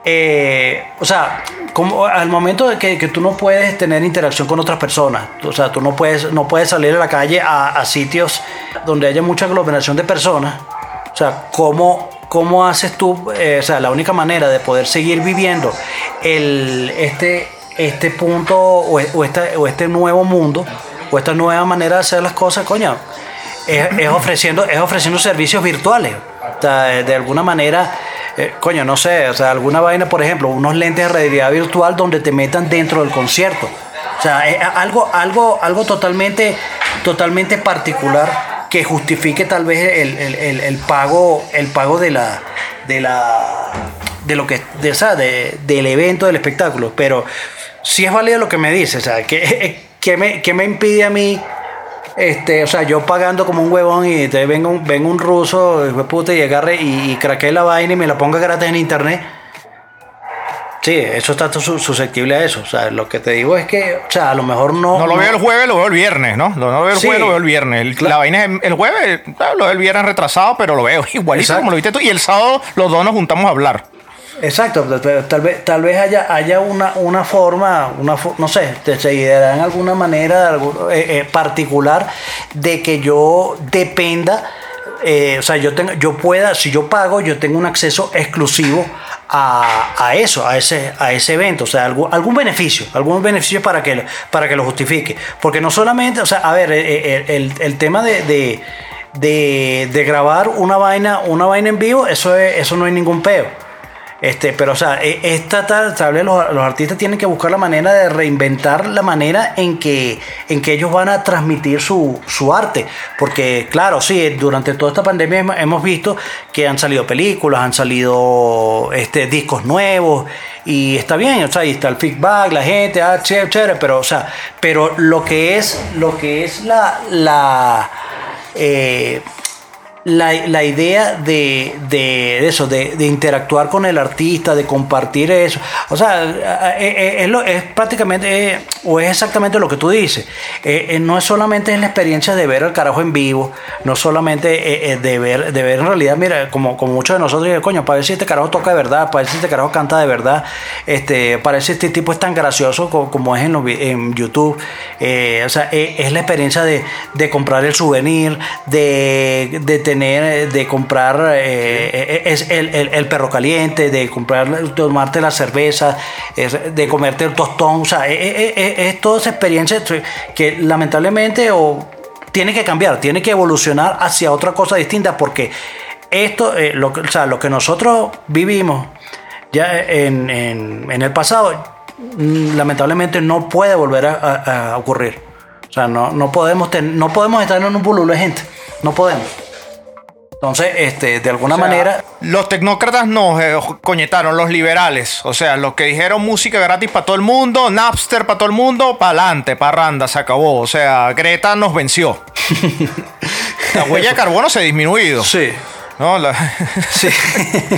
[SPEAKER 3] Eh, o sea como al momento de que, tú no puedes tener interacción con otras personas o sea tú no puedes no puedes salir a la calle a, sitios donde haya mucha aglomeración de personas o sea, ¿cómo, cómo haces tú? eh, o sea, la única manera de poder seguir viviendo el, este, este punto o, esta- o este nuevo mundo o esta nueva manera de hacer las cosas, coño, es, es ofreciendo, es ofreciendo servicios virtuales. O sea, de alguna manera, eh, coño, no sé, o sea, alguna vaina, por ejemplo, unos lentes de realidad virtual donde te metan dentro del concierto. O sea, algo, algo, algo totalmente, totalmente particular que justifique tal vez el, el- el- el pago, el pago de la, de la, de lo que, de, de- del evento, del espectáculo. Pero si es válido lo que me dice, o sea, ¿qué, qué me, qué me impide a mí? Este, o sea, yo pagando como un huevón y entonces venga un, venga un ruso, de puta, y agarre y, y craquee la vaina y me la ponga gratis en internet. Sí, eso está susceptible a eso. O sea, lo que te digo es que, o sea, a lo mejor no.
[SPEAKER 2] No lo veo el jueves, lo veo el viernes, ¿no? No lo veo el jueves, lo veo el viernes. La vaina es el jueves, lo veo el viernes retrasado, pero lo veo igualito como lo viste tú. Y el sábado los dos nos juntamos a hablar.
[SPEAKER 3] Exacto, tal vez, tal vez haya, haya una, una forma, una, no sé, se ideará en alguna manera eh, eh, particular de que yo dependa eh, o sea, yo, tengo, yo pueda, si yo pago, yo tengo un acceso exclusivo a, eso, a ese, a ese evento, o sea, algún, algún beneficio, algún beneficio para que, para que lo justifique. Porque no solamente, o sea, a ver, eh, eh, el, tema de, de, grabar una vaina, una vaina en vivo, eso, eso no hay ningún peo. Este, pero, o sea, e, esta tal, vez los, artistas tienen que buscar la manera de reinventar la manera en que, en que ellos van a transmitir su, arte. Porque, claro, sí, durante toda esta pandemia hemos visto que han salido películas, han salido este, discos nuevos, y está bien, o sea, ahí está el feedback, la gente, ah, chévere, chévere, pero, o sea, pero lo que es, lo que es la, la eh, la, idea de, eso, de, interactuar con el artista, de compartir eso. O sea, eh, eh, es, es prácticamente, o es exactamente lo que tú dices. Eh, no es solamente la experiencia de ver el carajo en vivo, no solamente de, ver, de ver en realidad, mira, como, como muchos de nosotros, coño, para ver si este carajo toca de verdad, para ver si este carajo canta de verdad, este, para ver si este tipo es tan gracioso como, es en, en YouTube. o sea, es, la experiencia de, comprar el souvenir, de, de tener eh, de comprar eh, eh, es el, perro caliente, de comprar, tomarte la cerveza, de comerte el tostón, o sea, es, toda esa experiencia que lamentablemente o, tiene que cambiar, tiene que evolucionar hacia otra cosa distinta porque esto, lo, o sea, lo que nosotros vivimos ya en, el pasado, mm, lamentablemente no puede volver a, ocurrir. O sea, no, no, podemos no podemos estar en un bululo de gente. No podemos. Entonces, este, de alguna manera.
[SPEAKER 2] Los tecnócratas nos eh, coñetaron, los liberales. O sea, los que dijeron música gratis para todo el mundo, Napster para todo el mundo, para adelante, parranda, se acabó. O sea, Greta nos venció. la huella de carbono se ha disminuido.
[SPEAKER 3] Sí.
[SPEAKER 2] No, la, sí.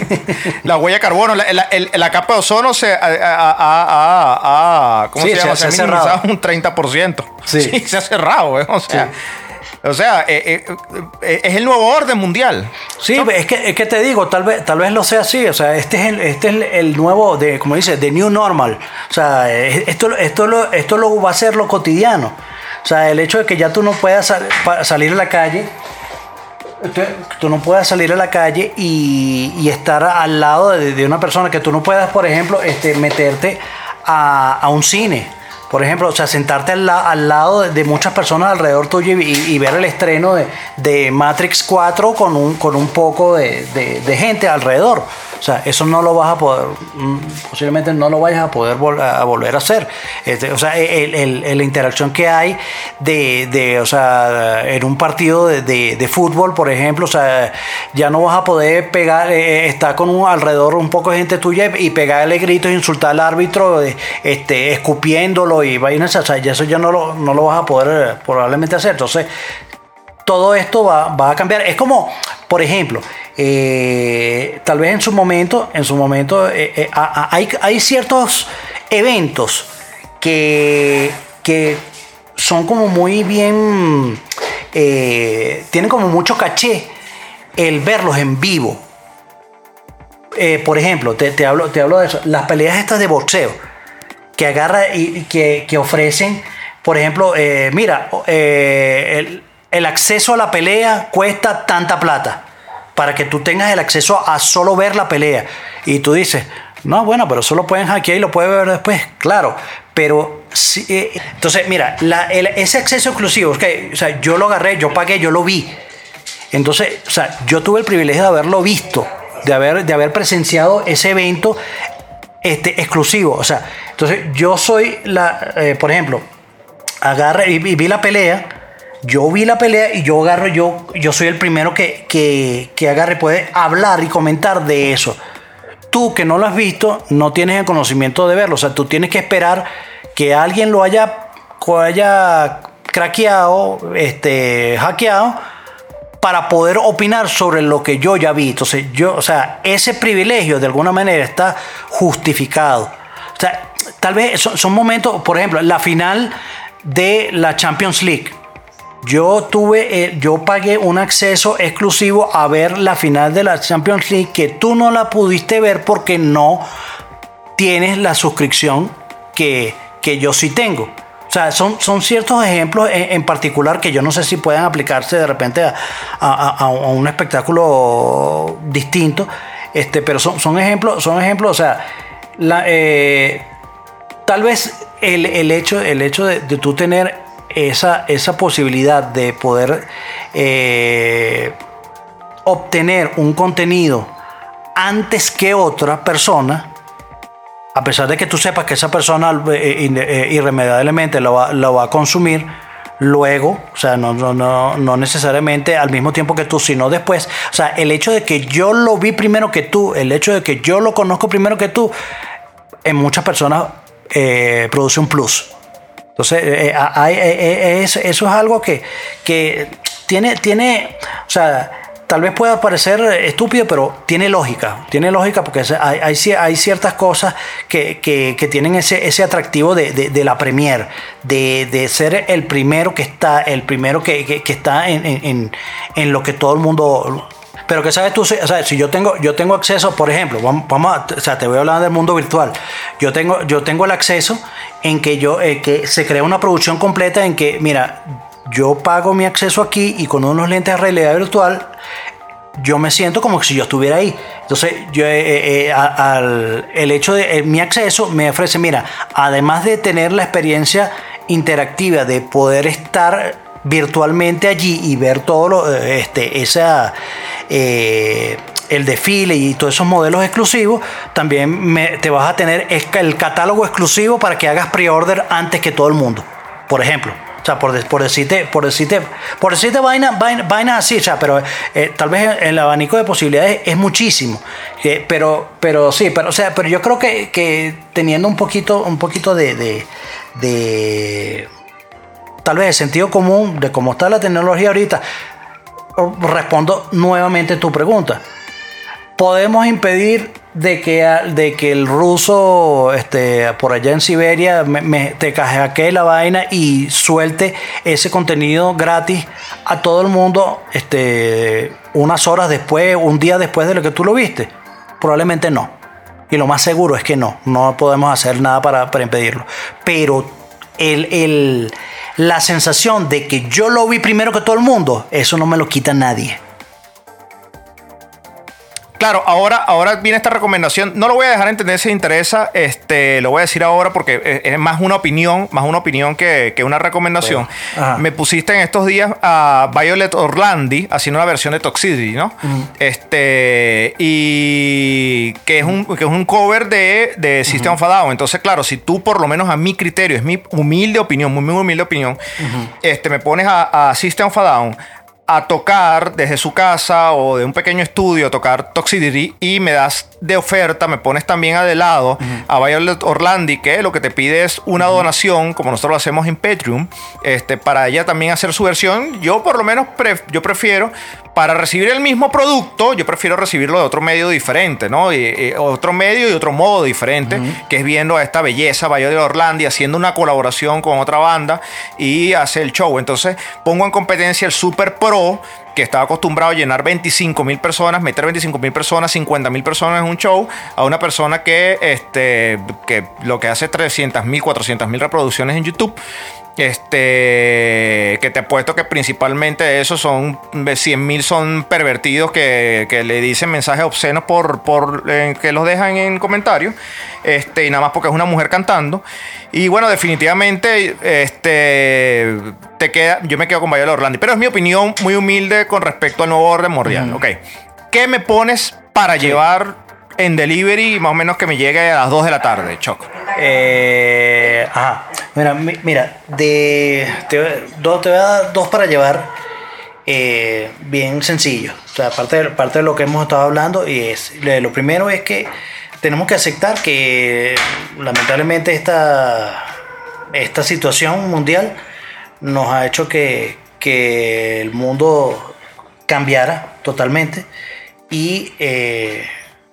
[SPEAKER 2] la huella de carbono, la, capa de ozono se ha, ¿cómo se llama? Se, ha, cerrado un 30%. Sí. sí. se ha cerrado, ¿eh? o sea, o sea, eh, eh, eh, es el nuevo orden mundial.
[SPEAKER 3] Sí, es, que, es que te digo, tal vez, tal vez lo sea así. O sea, este es el, este es el nuevo, de, como dice, the new normal. O sea, esto, esto, lo, esto lo va a ser lo cotidiano. O sea, el hecho de que ya tú no puedas salir a la calle, tú no puedas salir a la calle y, estar al lado de, una persona, que tú no puedas, por ejemplo, este, meterte a, a un cine por ejemplo, o sea, sentarte al, lado de muchas personas alrededor tuyo y, ver el estreno de, Matrix 4 con un, con un poco de, gente alrededor. O sea, eso no lo vas a poder, mm, posiblemente no lo vayas a poder a volver a hacer. Este, o sea, la interacción que hay de, o sea, en un partido de, fútbol, por ejemplo, o sea, ya no vas a poder pegar, eh, eh, estar con un, alrededor un poco de gente tuya y pegarle gritos, insultar al árbitro, este, escupiéndolo y vainas, o sea, ya eso ya no lo, no lo vas a poder eh, probablemente hacer. Entonces, todo esto va, va a cambiar. Es como, por ejemplo, eh, tal vez en su momento, en su momento eh, eh, hay, ciertos eventos que, que son como muy bien, tienen como mucho caché el verlos en vivo. por ejemplo, te, hablo, te hablo de eso, las peleas estas de boxeo que agarra y que, que ofrecen, por ejemplo, mira, el, el acceso a la pelea cuesta tanta plata para que tú tengas el acceso a solo ver la pelea. Y tú dices, no, bueno, pero solo pueden hackear y lo pueden ver después. Claro, pero sí, eh, entonces, mira, ese acceso exclusivo, o sea, yo lo agarré, yo pagué, yo lo vi. Entonces, o sea, yo tuve el privilegio de haberlo visto, de haber, de haber presenciado ese evento este, exclusivo. O sea, entonces yo soy la, eh, por ejemplo, agarré y vi la pelea yo vi la pelea y yo agarro, yo, yo soy el primero que, que, que agarre, puede hablar y comentar de eso. Tú que no lo has visto, no tienes el conocimiento de verlo. O sea, tú tienes que esperar que alguien lo haya, haya craqueado, este, hackeado, para poder opinar sobre lo que yo ya vi. Entonces, yo, o sea, ese privilegio de alguna manera está justificado. O sea, tal vez son, son momentos, por ejemplo, la final de la Champions League. Yo tuve, eh, yo pagué un acceso exclusivo a ver la final de la Champions League que tú no la pudiste ver porque no tienes la suscripción que, que yo sí tengo. O sea, son, son ciertos ejemplos en, particular que yo no sé si pueden aplicarse de repente a, a- a- a un espectáculo distinto, este, pero son, son ejemplos, son ejemplos, o sea, la, eh, tal vez el, el hecho, el hecho de, de tú tener esa, esa posibilidad de poder eh, obtener un contenido antes que otra persona, a pesar de que tú sepas que esa persona eh, eh, irremediablemente lo va, lo va a consumir, luego, o sea, no, no, no, no necesariamente al mismo tiempo que tú, sino después. O sea, el hecho de que yo lo vi primero que tú, el hecho de que yo lo conozco primero que tú, en muchas personas produce un plus. Entonces, eh, eh, eh, es- eso es algo que, que tiene, tiene, o sea, tal vez pueda parecer estúpido, pero tiene lógica. Tiene lógica porque hay, hay, ci- hay ciertas cosas que, que- tienen ese, ese atractivo de, de- de la premier, de, de ser el primero que está, el primero que, que- está en- en- en lo que todo el mundo pero que sabes tú, o sea, si yo tengo, yo tengo acceso, por ejemplo, vamos, o sea, te voy a hablar del mundo virtual. Yo tengo, yo tengo el acceso en que yo, eh, que se crea una producción completa en que, mira, yo pago mi acceso aquí y con unos lentes de realidad virtual, yo me siento como si yo estuviera ahí. Entonces, yo, eh, eh, al- el hecho de mi acceso me ofrece, mira, además de tener la experiencia interactiva de poder estar virtualmente allí y ver todo lo, eh, este, esa, eh, el desfile y todos esos modelos exclusivos, también me- te vas a tener el catálogo exclusivo para que hagas pre-order antes que todo el mundo, por ejemplo. O sea, por, por decirte, por decirte, por decirte vaina, vaina, vaina así, o sea, pero eh, tal vez el abanico de posibilidades es muchísimo. Pero, pero sí, pero, o sea, pero yo creo que, que teniendo un poquito, un poquito de, de, de tal vez de sentido común de cómo está la tecnología ahorita, respondo nuevamente tu pregunta. Podemos impedir de que, de que el ruso este, por allá en Siberia te hackee la vaina y suelte ese contenido gratis a todo el mundo este, unas horas después, un día después de lo que tú lo viste. Probablemente no. Y lo más seguro es que no. No podemos hacer nada para, para impedirlo. Pero el, el- la sensación de que yo lo vi primero que todo el mundo, eso no me lo quita nadie.
[SPEAKER 2] Claro, ahora, ahora viene esta recomendación. No lo voy a dejar entender si te interesa. Este, lo voy a decir ahora porque es, más una opinión, más una opinión que, que una recomendación. Me pusiste en estos días a Violet Orlandi haciendo una versión de Toxicity, ¿no? Este, y que es un, que es un cover de, de System of a Down. Entonces, claro, si tú, por lo menos a mi criterio, es mi humilde opinión, muy, muy humilde opinión, este, me pones a, a System of a Down a tocar desde su casa o de un pequeño estudio, tocar Toxicity y me das de oferta, me pones también a de lado a Violet Orlandi, que lo que te pide es una donación, como nosotros lo hacemos en Patreon, este, para ella también hacer su versión. Yo por lo menos pref- yo prefiero, para recibir el mismo producto, yo prefiero recibirlo de otro medio diferente, ¿no? Y, y otro medio y otro modo diferente, que es viendo a esta belleza, Violet Orlandi, haciendo una colaboración con otra banda y hace el show. Entonces pongo en competencia el Super Pro, que estaba acostumbrado a llenar 25 mil personas, meter 25 mil personas, 50 mil personas en un show, a una persona que, este, que lo que hace 300 mil, 400 mil reproducciones en YouTube. Este, que te apuesto que principalmente esos son 100 mil son pervertidos que, que le dicen mensajes obscenos por, por eh, que los dejan en comentarios. Este, y nada más porque es una mujer cantando. Y bueno, definitivamente, este, te queda, yo me quedo con Viola Orlandi. Pero es mi opinión muy humilde con respecto al nuevo orden mundial. Ok. ¿Qué me pones para llevar en delivery más o menos que me llegue a las 2 de la tarde, Choco?
[SPEAKER 3] Eh, ajá. Mira, mi- mira, de, te, dos, te voy a dar dos para llevar eh, bien sencillo. O sea, parte de, parte de lo que hemos estado hablando, y es lo primero es que tenemos que aceptar que lamentablemente esta, esta situación mundial nos ha hecho que, que el mundo cambiara totalmente y eh,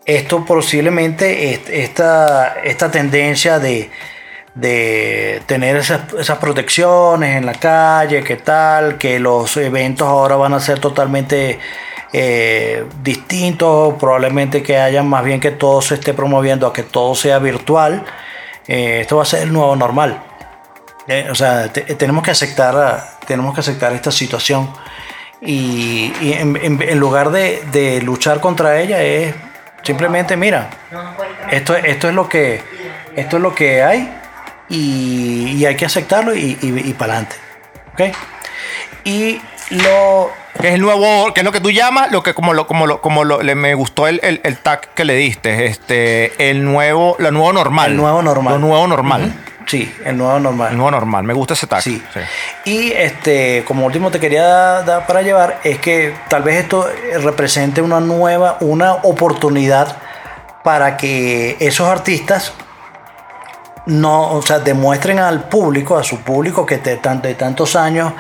[SPEAKER 3] esto posiblemente, esta, esta tendencia de, de tener esas, esas, protecciones en la calle, que tal, que los eventos ahora van a ser totalmente eh, distintos, probablemente que haya más bien que todo se esté promoviendo a que todo sea virtual, eh, esto va a ser el nuevo normal. Eh, o sea, tenemos que aceptar, tenemos que aceptar esta situación y, en, lugar de, de luchar contra ella es simplemente mira esto, esto es lo que esto es lo que hay y, hay que aceptarlo y, y, para adelante. ¿Ok? Y lo...
[SPEAKER 2] Que es el nuevo, que es lo que tú llamas, lo que como lo, como lo, como lo, le, me gustó el, el, tag que le diste, este, el nuevo, lo nuevo normal.
[SPEAKER 3] El nuevo normal.
[SPEAKER 2] Lo nuevo normal.
[SPEAKER 3] Sí, el nuevo normal.
[SPEAKER 2] El nuevo normal, me gusta ese tag.
[SPEAKER 3] Sí. Y este, como último te quería dar para llevar, es que tal vez esto represente una nueva, una oportunidad para que esos artistas no, o sea, demuestren al público, a su público que de, de tantos años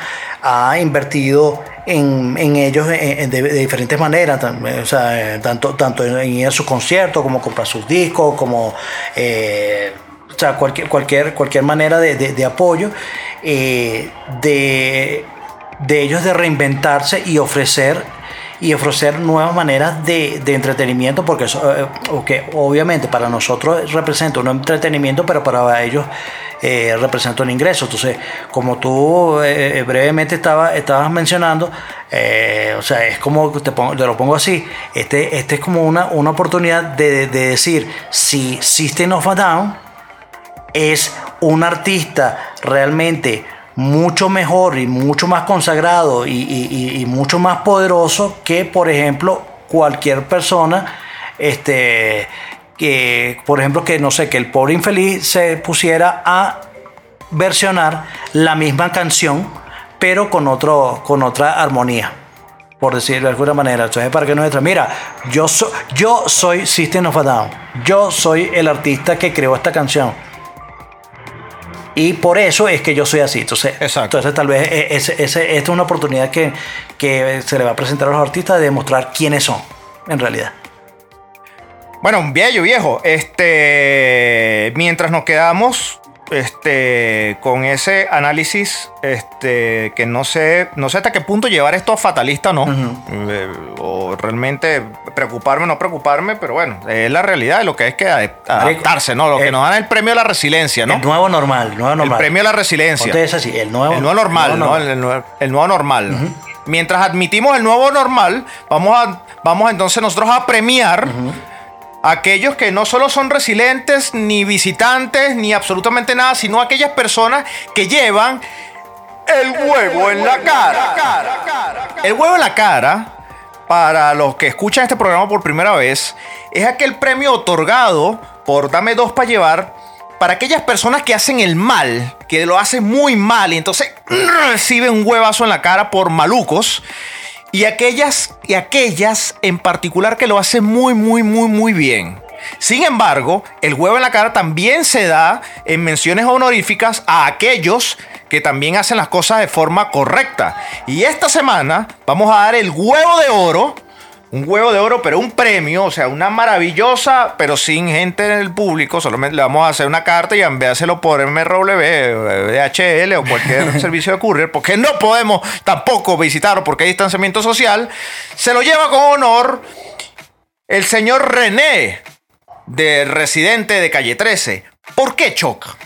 [SPEAKER 3] ha invertido en, ellos de, diferentes maneras, o sea, tanto, tanto en ir a sus conciertos, como comprar sus discos, como eh, o sea, cualquier, cualquier, cualquier manera de, apoyo, eh, de, de ellos de reinventarse y ofrecer y ofrecer nuevas maneras de, entretenimiento, porque eso, eh, obviamente para nosotros representa un entretenimiento, pero para ellos eh, representa un ingreso. Entonces, como tú eh, brevemente estaba, estabas mencionando, o sea, es como, te, lo pongo así, este, este es como una, una oportunidad de, de decir, si System of a Down es un artista realmente mucho mejor y mucho más consagrado y, mucho más poderoso que, por ejemplo, cualquier persona, este, que, por ejemplo, que no sé, que el pobre infeliz se pusiera a versionar la misma canción, pero con, otro, con otra armonía por decirlo de alguna manera. Entonces, para que no entra, mira, yo, yo soy System of a Down, yo soy el artista que creó esta canción. Y por eso es que yo soy así. Entonces, entonces tal vez e, ese, esta es una oportunidad que, que se le va a presentar a los artistas de demostrar quiénes son, en realidad.
[SPEAKER 2] Bueno, viejo, viejo. Este, mientras nos quedamos este, con ese análisis, este, que no sé, no sé hasta qué punto llevar esto a fatalista, ¿no? Eh, o realmente preocuparme o no preocuparme, pero bueno, es la realidad de lo que es que adaptarse, ¿no? Lo que nos dan el premio a la resiliencia, ¿no?
[SPEAKER 3] El nuevo normal, nuevo normal.
[SPEAKER 2] El premio a la resiliencia.
[SPEAKER 3] Entonces, así, el nuevo,
[SPEAKER 2] el nuevo normal, ¿no? El, nuevo normal. Mientras admitimos el nuevo normal, vamos a, vamos entonces nosotros a premiar aquellos que no solo son resilientes, ni visitantes, ni absolutamente nada, sino aquellas personas que llevan el huevo en la cara. El huevo en la cara, para los que escuchan este programa por primera vez, es aquel premio otorgado por Dame dos para llevar para aquellas personas que hacen el mal, que lo hacen muy mal y entonces reciben un huevazo en la cara por malucos. Y aquellas, y aquellas en particular que lo hacen muy, muy, muy, muy bien. Sin embargo, el huevo en la cara también se da en menciones honoríficas a aquellos que también hacen las cosas de forma correcta. Y esta semana vamos a dar el huevo de oro un huevo de oro, pero un premio, o sea, una maravillosa, pero sin gente en el público. Solamente le vamos a hacer una carta y enviárselo por MRW, DHL o cualquier servicio de courier, porque no podemos tampoco visitarlo porque hay distanciamiento social. Se lo lleva con honor el señor René, de residente de calle 13. ¿Por qué choca?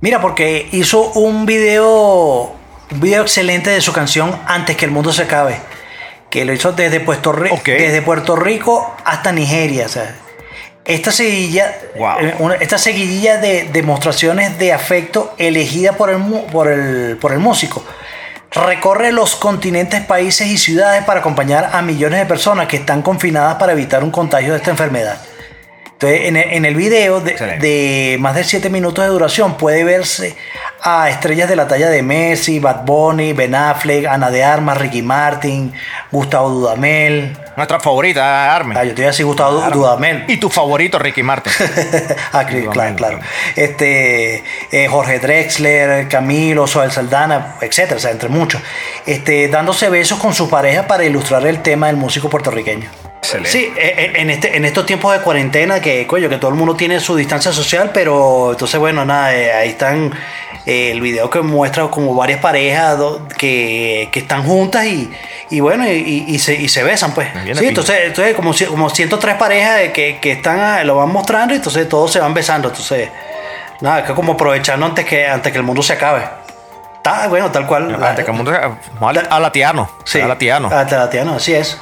[SPEAKER 3] Mira, porque hizo un video, un video excelente de su canción Antes que el mundo se acabe que lo hizo desde Puerto, Rico, desde Puerto Rico hasta Nigeria. O sea, esta seguidilla, eh, esta seguidilla de demostraciones de afecto elegida por el, por, el, por el músico recorre los continentes, países y ciudades para acompañar a millones de personas que están confinadas para evitar un contagio de esta enfermedad. Entonces, en el, en el video de, de, más de 7 minutos de duración puede verse a estrellas de la talla de Messi, Bad Bunny, Ben Affleck, Ana de Armas, Ricky Martin, Gustavo Dudamel.
[SPEAKER 2] Nuestra favorita, Armin.
[SPEAKER 3] Ah, yo te voy a decir Gustavo Dudamel.
[SPEAKER 2] Y tu favorito, Ricky Martin.
[SPEAKER 3] ah, claro, claro. Este, eh, Jorge Drexler, Camilo, Soel Saldana, etcétera, o sea, entre muchos. Este, dándose besos con su pareja para ilustrar el tema del músico puertorriqueño.
[SPEAKER 2] Excelente.
[SPEAKER 3] Sí, eh, eh, en, este, en estos tiempos de cuarentena que, coño, que todo el mundo tiene su distancia social, pero entonces, bueno, nada, ahí están eh, el video que muestra como varias parejas do- que, que están juntas y, y bueno, y, se, y se besan, pues. Sí, entonces, entonces como, como 103 parejas que, que están, ah, lo van mostrando y entonces todos se van besando, entonces, nada, que como aprovechando antes que, antes que el mundo se acabe. Está bueno, tal cual.
[SPEAKER 2] Antes que el mundo sea- al- a latiano.
[SPEAKER 3] Sí,
[SPEAKER 2] A latiano.
[SPEAKER 3] A latiano, así es.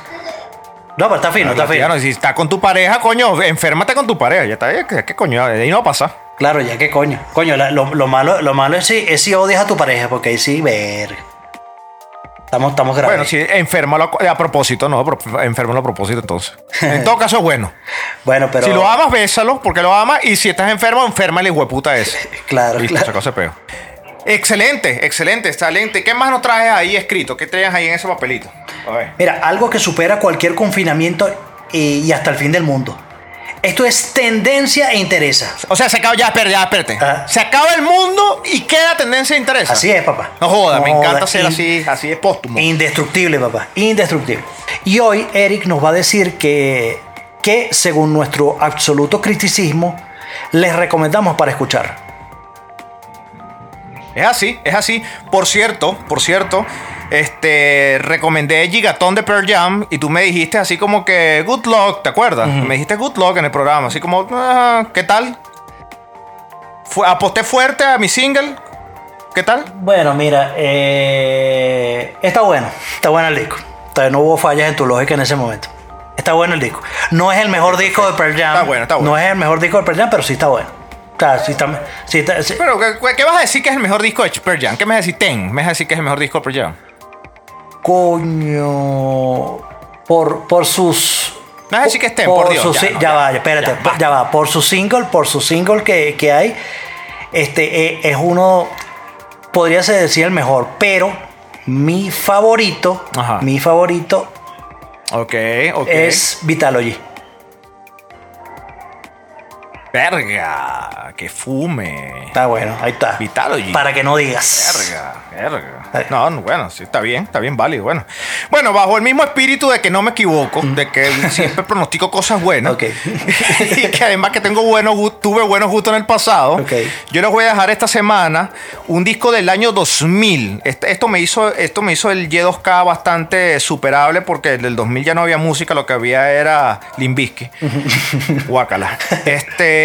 [SPEAKER 3] No, pero está fino,
[SPEAKER 2] A
[SPEAKER 3] está fino.
[SPEAKER 2] Si está con tu pareja, coño, enférmate con tu pareja. Ya está. ¿Qué, qué coño? Ahí no va a pasar.
[SPEAKER 3] Claro, ya que coño. Coño, la- lo, lo malo, lo malo es si, es si odias a tu pareja, porque ahí sí, ver. Estamos, estamos graves.
[SPEAKER 2] Bueno, si enférmalo a, a propósito, no, enférmalo a propósito entonces. En todo caso es bueno.
[SPEAKER 3] Bueno, pero.
[SPEAKER 2] Si lo amas, bésalo porque lo amas. Y si estás enfermo, enferma el hijueputa ese.
[SPEAKER 3] Claro,
[SPEAKER 2] Listo,
[SPEAKER 3] claro.
[SPEAKER 2] cosa peor. Excelente, excelente, excelente. ¿Qué más nos traes ahí escrito? ¿Qué traes ahí en ese papelito? A ver.
[SPEAKER 3] Mira, algo que supera cualquier confinamiento y, y hasta el fin del mundo. Esto es tendencia e interesa.
[SPEAKER 2] O sea, se acaba, ya, espérate, ya, espérate.
[SPEAKER 3] Ah.
[SPEAKER 2] Se acaba el mundo y queda tendencia de interés.
[SPEAKER 3] Así es, papá.
[SPEAKER 2] No joda, me encanta
[SPEAKER 3] joda,
[SPEAKER 2] ser así, así es póstumo.
[SPEAKER 3] Indestructible, papá. Indestructible. Y hoy Eric nos va a decir que, que según nuestro absoluto criticismo, les recomendamos para escuchar.
[SPEAKER 2] Es así, es así. Por cierto, por cierto, este recomendé Gigatón de Pearl Jam y tú me dijiste así como que good luck, ¿te acuerdas? Me dijiste good luck en el programa, así como, "Ah, ¿qué tal? Fue, aposté fuerte a mi single. ¿Qué tal?
[SPEAKER 3] Bueno, mira, eh, está bueno, está bueno el disco. No hubo fallas en tu lógica en ese momento. Está bueno el disco. No es el mejor disco de Pearl Jam.
[SPEAKER 2] Está bueno, está bueno.
[SPEAKER 3] No es el mejor disco de Pearl Jam, pero sí está bueno. O sea, sí está, sí está- sí-
[SPEAKER 2] Pero, ¿qué, qué vas a decir que es el mejor disco de Pearl Jam? ¿Qué me vas a decir? Ten. ¿Me vas a decir que es el mejor disco de Pearl Jam?
[SPEAKER 3] Coño. Por, por sus.
[SPEAKER 2] A decir que es Ten, por Dios,
[SPEAKER 3] sus
[SPEAKER 2] ya, no,
[SPEAKER 3] ya
[SPEAKER 2] ya,
[SPEAKER 3] va, espérate,
[SPEAKER 2] ya,
[SPEAKER 3] ya va. Por su single, por su single que, que hay, este eh, es uno, podría ser decir el mejor, pero mi favorito,
[SPEAKER 2] Ajá.
[SPEAKER 3] mi favorito
[SPEAKER 2] Ok, ok.
[SPEAKER 3] es Vitalogy.
[SPEAKER 2] Verga, que fume.
[SPEAKER 3] Está bueno, ahí está.
[SPEAKER 2] Vitalogy.
[SPEAKER 3] Para que no digas.
[SPEAKER 2] Verga, verga. No, no, bueno, sí, está bien, está bien válido. Bueno, bueno, bajo el mismo espíritu de que no me equivoco, de que siempre pronostico cosas buenas.
[SPEAKER 3] Ok.
[SPEAKER 2] y que además que tengo buenos, tuve buenos gustos en el pasado.
[SPEAKER 3] Ok.
[SPEAKER 2] Yo les voy a dejar esta semana un disco del año 2000. Este- esto, me hizo, esto me hizo el Y2K bastante superable porque el del 2000 ya no había música, lo que había era Limbisky. Guácala. Este,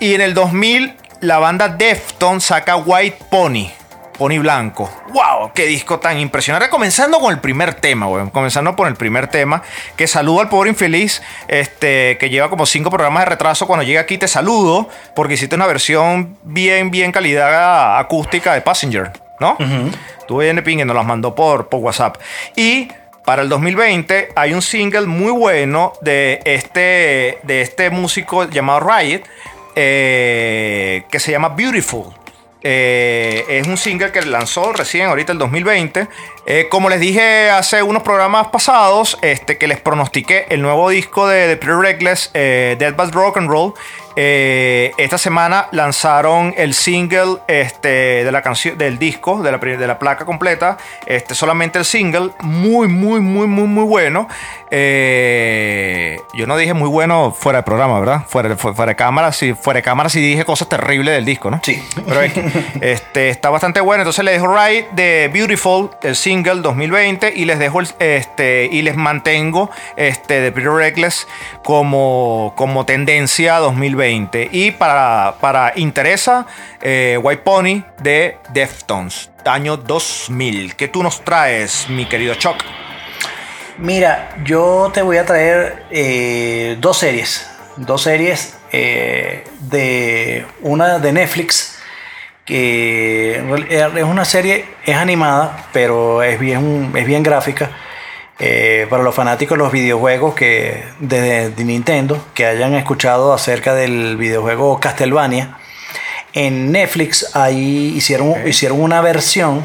[SPEAKER 2] y en el 2000 la banda Defton saca White Pony. Pony Blanco. ¡Wow! ¡Qué disco tan impresionante! Comenzando con el primer tema, weón. Comenzando por el primer tema. Que saludo al pobre infeliz. Este, que lleva como cinco programas de retraso. Cuando llega aquí te saludo. Porque hiciste una versión bien, bien calidad acústica de Passenger. ¿No? Tuve en Ping y nos las mandó por, por WhatsApp. Y para el 2020 hay un single muy bueno de este, de este músico llamado Riot. eh, que se llama Beautiful. Eh, es un single que lanzó recién ahorita el 2020. Eh, como les dije hace unos programas pasados, este, que les pronostiqué el nuevo disco de, de Pretty Reckless, Dead Bad Rock and Roll. Eh, esta semana lanzaron el single este, de la canción del disco, de la, pri- de la placa completa. Este, solamente el single, muy, muy, muy, muy, muy bueno. Eh, yo no dije muy bueno fuera de programa, ¿verdad? Fuera, de- fuera de cámara, sí, fuera de cámara sí dije cosas terribles del disco, ¿no?
[SPEAKER 3] Sí.
[SPEAKER 2] Pero es que, este, está bastante bueno. Entonces les dejo Right de Beautiful, el single 2020, y les dejo el, este, y les mantengo este de Pretty Reckless como, como tendencia 2020. Y para, para interesa, eh, White Pony de Deftones, año 2000. ¿Qué tú nos traes, mi querido Chuck?
[SPEAKER 3] Mira, yo te voy a traer eh, dos series. Dos series eh, de una de Netflix. Que es una serie, es animada, pero es bien, es bien gráfica. Eh, para los fanáticos de los videojuegos que de, de Nintendo, que hayan escuchado acerca del videojuego Castlevania, en Netflix ahí hicieron, hicieron una versión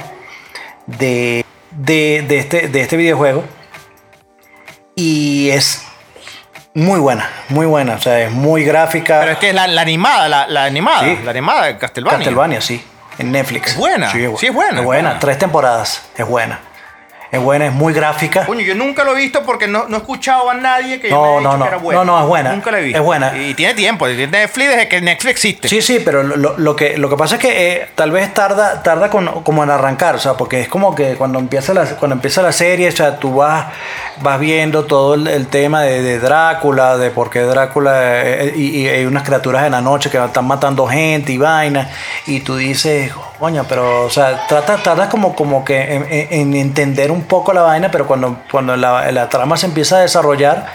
[SPEAKER 3] de, de, de este, de este videojuego y es muy buena, muy buena, o sea, es muy gráfica.
[SPEAKER 2] Pero es que es la, la animada, la, la animada,
[SPEAKER 3] Sí.
[SPEAKER 2] la animada de Castlevania.
[SPEAKER 3] Castlevania, sí, en Netflix.
[SPEAKER 2] Es buena, sí, es buena,
[SPEAKER 3] Es
[SPEAKER 2] es
[SPEAKER 3] buena,
[SPEAKER 2] buena.
[SPEAKER 3] tres temporadas, es buena. Es buena, es muy gráfica.
[SPEAKER 2] Coño, yo nunca lo he visto porque no, no he escuchado a nadie que
[SPEAKER 3] No,
[SPEAKER 2] me haya
[SPEAKER 3] no,
[SPEAKER 2] dicho
[SPEAKER 3] no.
[SPEAKER 2] que era buena.
[SPEAKER 3] No, no, es buena.
[SPEAKER 2] Nunca la he visto.
[SPEAKER 3] Es buena.
[SPEAKER 2] Y tiene tiempo. Tiene Netflix desde que Netflix existe.
[SPEAKER 3] Sí, sí, pero lo, lo que, lo que pasa es que eh, tal vez tarda, tarda con- como en arrancar, o sea, porque es como que cuando empieza la, cuando empieza la serie, o sea, tú vas, vas viendo todo el, el tema de, de Drácula, de por qué Drácula, eh, y, y hay unas criaturas en la noche que están matando gente y vaina, y tú dices, coño, pero, o sea, trata, tardas como, como que en, en- en entender un poco la vaina, pero cuando, cuando la, la trama se empieza a desarrollar,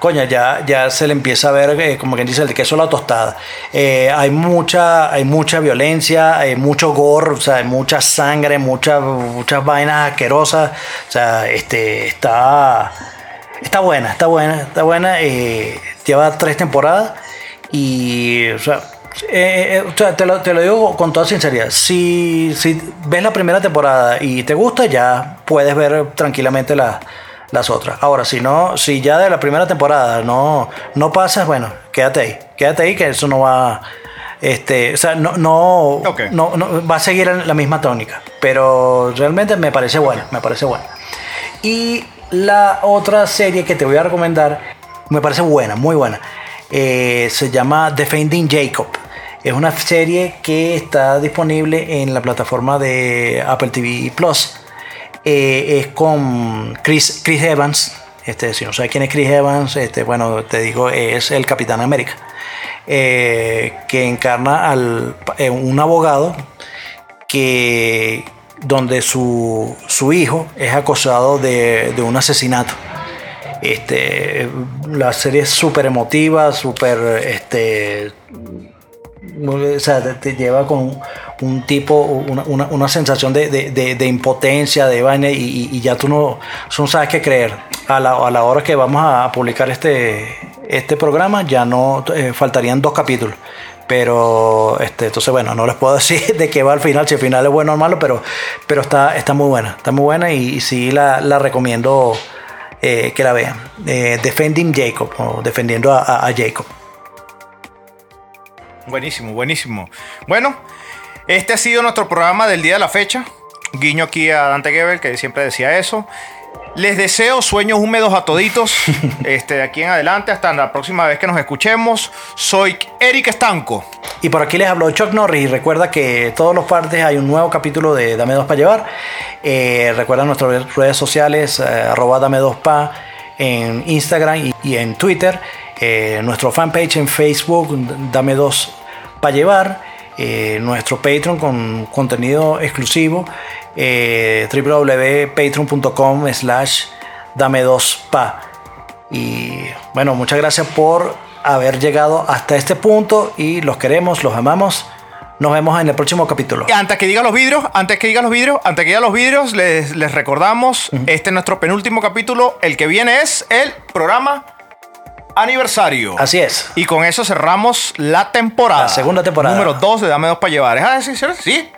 [SPEAKER 3] coño, ya, ya se le empieza a ver, eh, como quien dice, el queso la tostada. Eh, hay, mucha, hay mucha violencia, hay mucho gore, o sea, hay mucha sangre, mucha- muchas vainas asquerosas. O sea, este, está, está buena, está buena, está buena. eh, lleva tres temporadas y, o sea, eh, eh, o sea, te, lo, te lo digo con toda sinceridad. Si, si ves la primera temporada y te gusta, ya puedes ver tranquilamente la- las otras. Ahora, si no, si ya de la primera temporada no, no pasas, bueno, quédate ahí. Quédate ahí que eso no va. Este, o sea, no, no, no, no- va a seguir en la misma tónica. Pero realmente me parece buena, me parece buena. Y la otra serie que te voy a recomendar me parece buena, muy buena. Eh, se llama Defending Jacob. Es una serie que está disponible en la plataforma de Apple TV Plus. Eh, es con Chris, Chris Evans. Este, si no sabes quién es Chris Evans, este, bueno, te digo, es el Capitán América. Eh, que encarna al, eh, un abogado que donde su, su hijo es acosado de, de un asesinato. Este, la serie es súper emotiva, súper, este, o sea, te, lleva con un tipo, una, una- sensación de, de- de- impotencia, de vaina, y, y- ya tú no, no sabes qué creer. A la, a la hora que vamos a publicar este, este programa, ya no eh, faltarían dos capítulos. Pero, este, entonces, bueno, no les puedo decir de qué va al final, si el final es bueno o malo, pero, pero está, está muy buena, está muy buena y, sí la, la recomiendo eh, que la vean. Eh, Defending Jacob, o defendiendo a Jacob.
[SPEAKER 2] Buenísimo, buenísimo. Bueno, este ha sido nuestro programa del día de la fecha. Guiño aquí a Dante Gebel, que siempre decía eso. Les deseo sueños húmedos a toditos. este, de aquí en adelante, hasta la próxima vez que nos escuchemos. Soy Eric Estanco.
[SPEAKER 3] Y por aquí les habló Chuck Norris. Y recuerda que todos los partes hay un nuevo capítulo de Dame 2 para llevar. Eh, recuerda nuestras redes sociales, eh, arroba Dame 2 pa en Instagram y, y en Twitter. Eh, nuestro fanpage en Facebook, Dame 2 para llevar. Eh, nuestro Patreon con contenido exclusivo. Eh, www.patreon.com slash Dame 2 pa. Y bueno, muchas gracias por haber llegado hasta este punto y los queremos, los amamos. Nos vemos en el próximo capítulo.
[SPEAKER 2] Y antes que diga los vidrios, antes que diga los vidrios, antes que diga los vidrios, les, les recordamos, este es nuestro penúltimo capítulo. El que viene es el programa aniversario.
[SPEAKER 3] Así es.
[SPEAKER 2] Y con eso cerramos la temporada.
[SPEAKER 3] La segunda temporada.
[SPEAKER 2] Número 2 de Dame dos para llevar. Ah, sí, sí.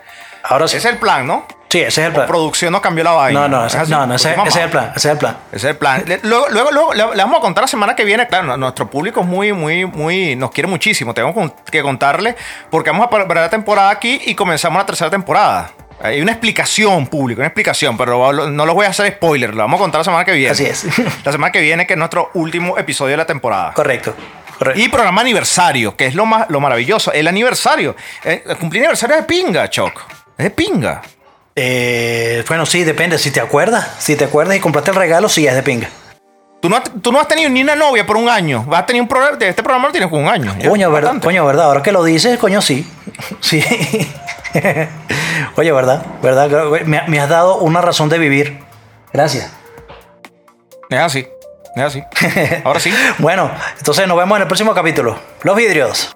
[SPEAKER 3] Ahora sí.
[SPEAKER 2] Ese es el plan, ¿no?
[SPEAKER 3] Sí, ese es el plan.
[SPEAKER 2] Producción nos cambió la vaina.
[SPEAKER 3] No, no,
[SPEAKER 2] ¿Es
[SPEAKER 3] ese,
[SPEAKER 2] así?
[SPEAKER 3] no, no, ese, es el plan. Ese es el plan.
[SPEAKER 2] Ese es el plan. Le- Luego, luego, luego le, le vamos a contar la semana que viene. Claro, no- nuestro público es muy, muy, muy. Nos quiere muchísimo. Tengo con- que contarle. Porque vamos a ver la temporada aquí y comenzamos la tercera temporada. Hay una explicación pública, una explicación, pero lo- no los voy a hacer spoiler. Lo vamos a contar la semana que viene.
[SPEAKER 3] Así es.
[SPEAKER 2] La semana que viene, que es nuestro último episodio de la temporada.
[SPEAKER 3] Correcto. correcto.
[SPEAKER 2] Y programa aniversario, que es lo más lo maravilloso. El aniversario. Eh, cumplir aniversario es de pinga, Choc. Es de pinga.
[SPEAKER 3] Eh, bueno, sí, depende. Si te acuerdas, si te acuerdas y compraste el regalo, sí es de pinga.
[SPEAKER 2] Tú no, has- tú no has tenido ni una novia por un año. Vas a tener un programa. Este programa lo tienes con un año.
[SPEAKER 3] Coño, verdad, coño, verdad. Ahora que lo dices, coño, sí. Sí. Oye, verdad, verdad. Me, me has dado una razón de vivir. Gracias.
[SPEAKER 2] Es así. Es así. Ahora sí.
[SPEAKER 3] Bueno, entonces nos vemos en el próximo capítulo. Los vidrios.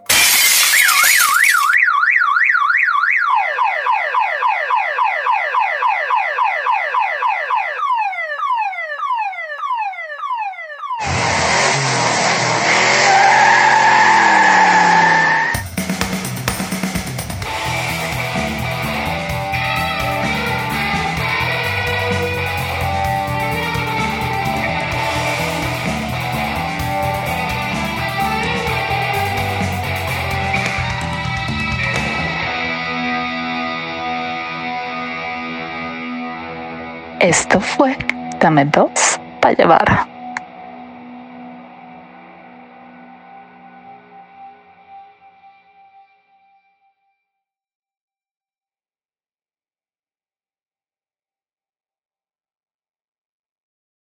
[SPEAKER 1] Dame dos para llevar.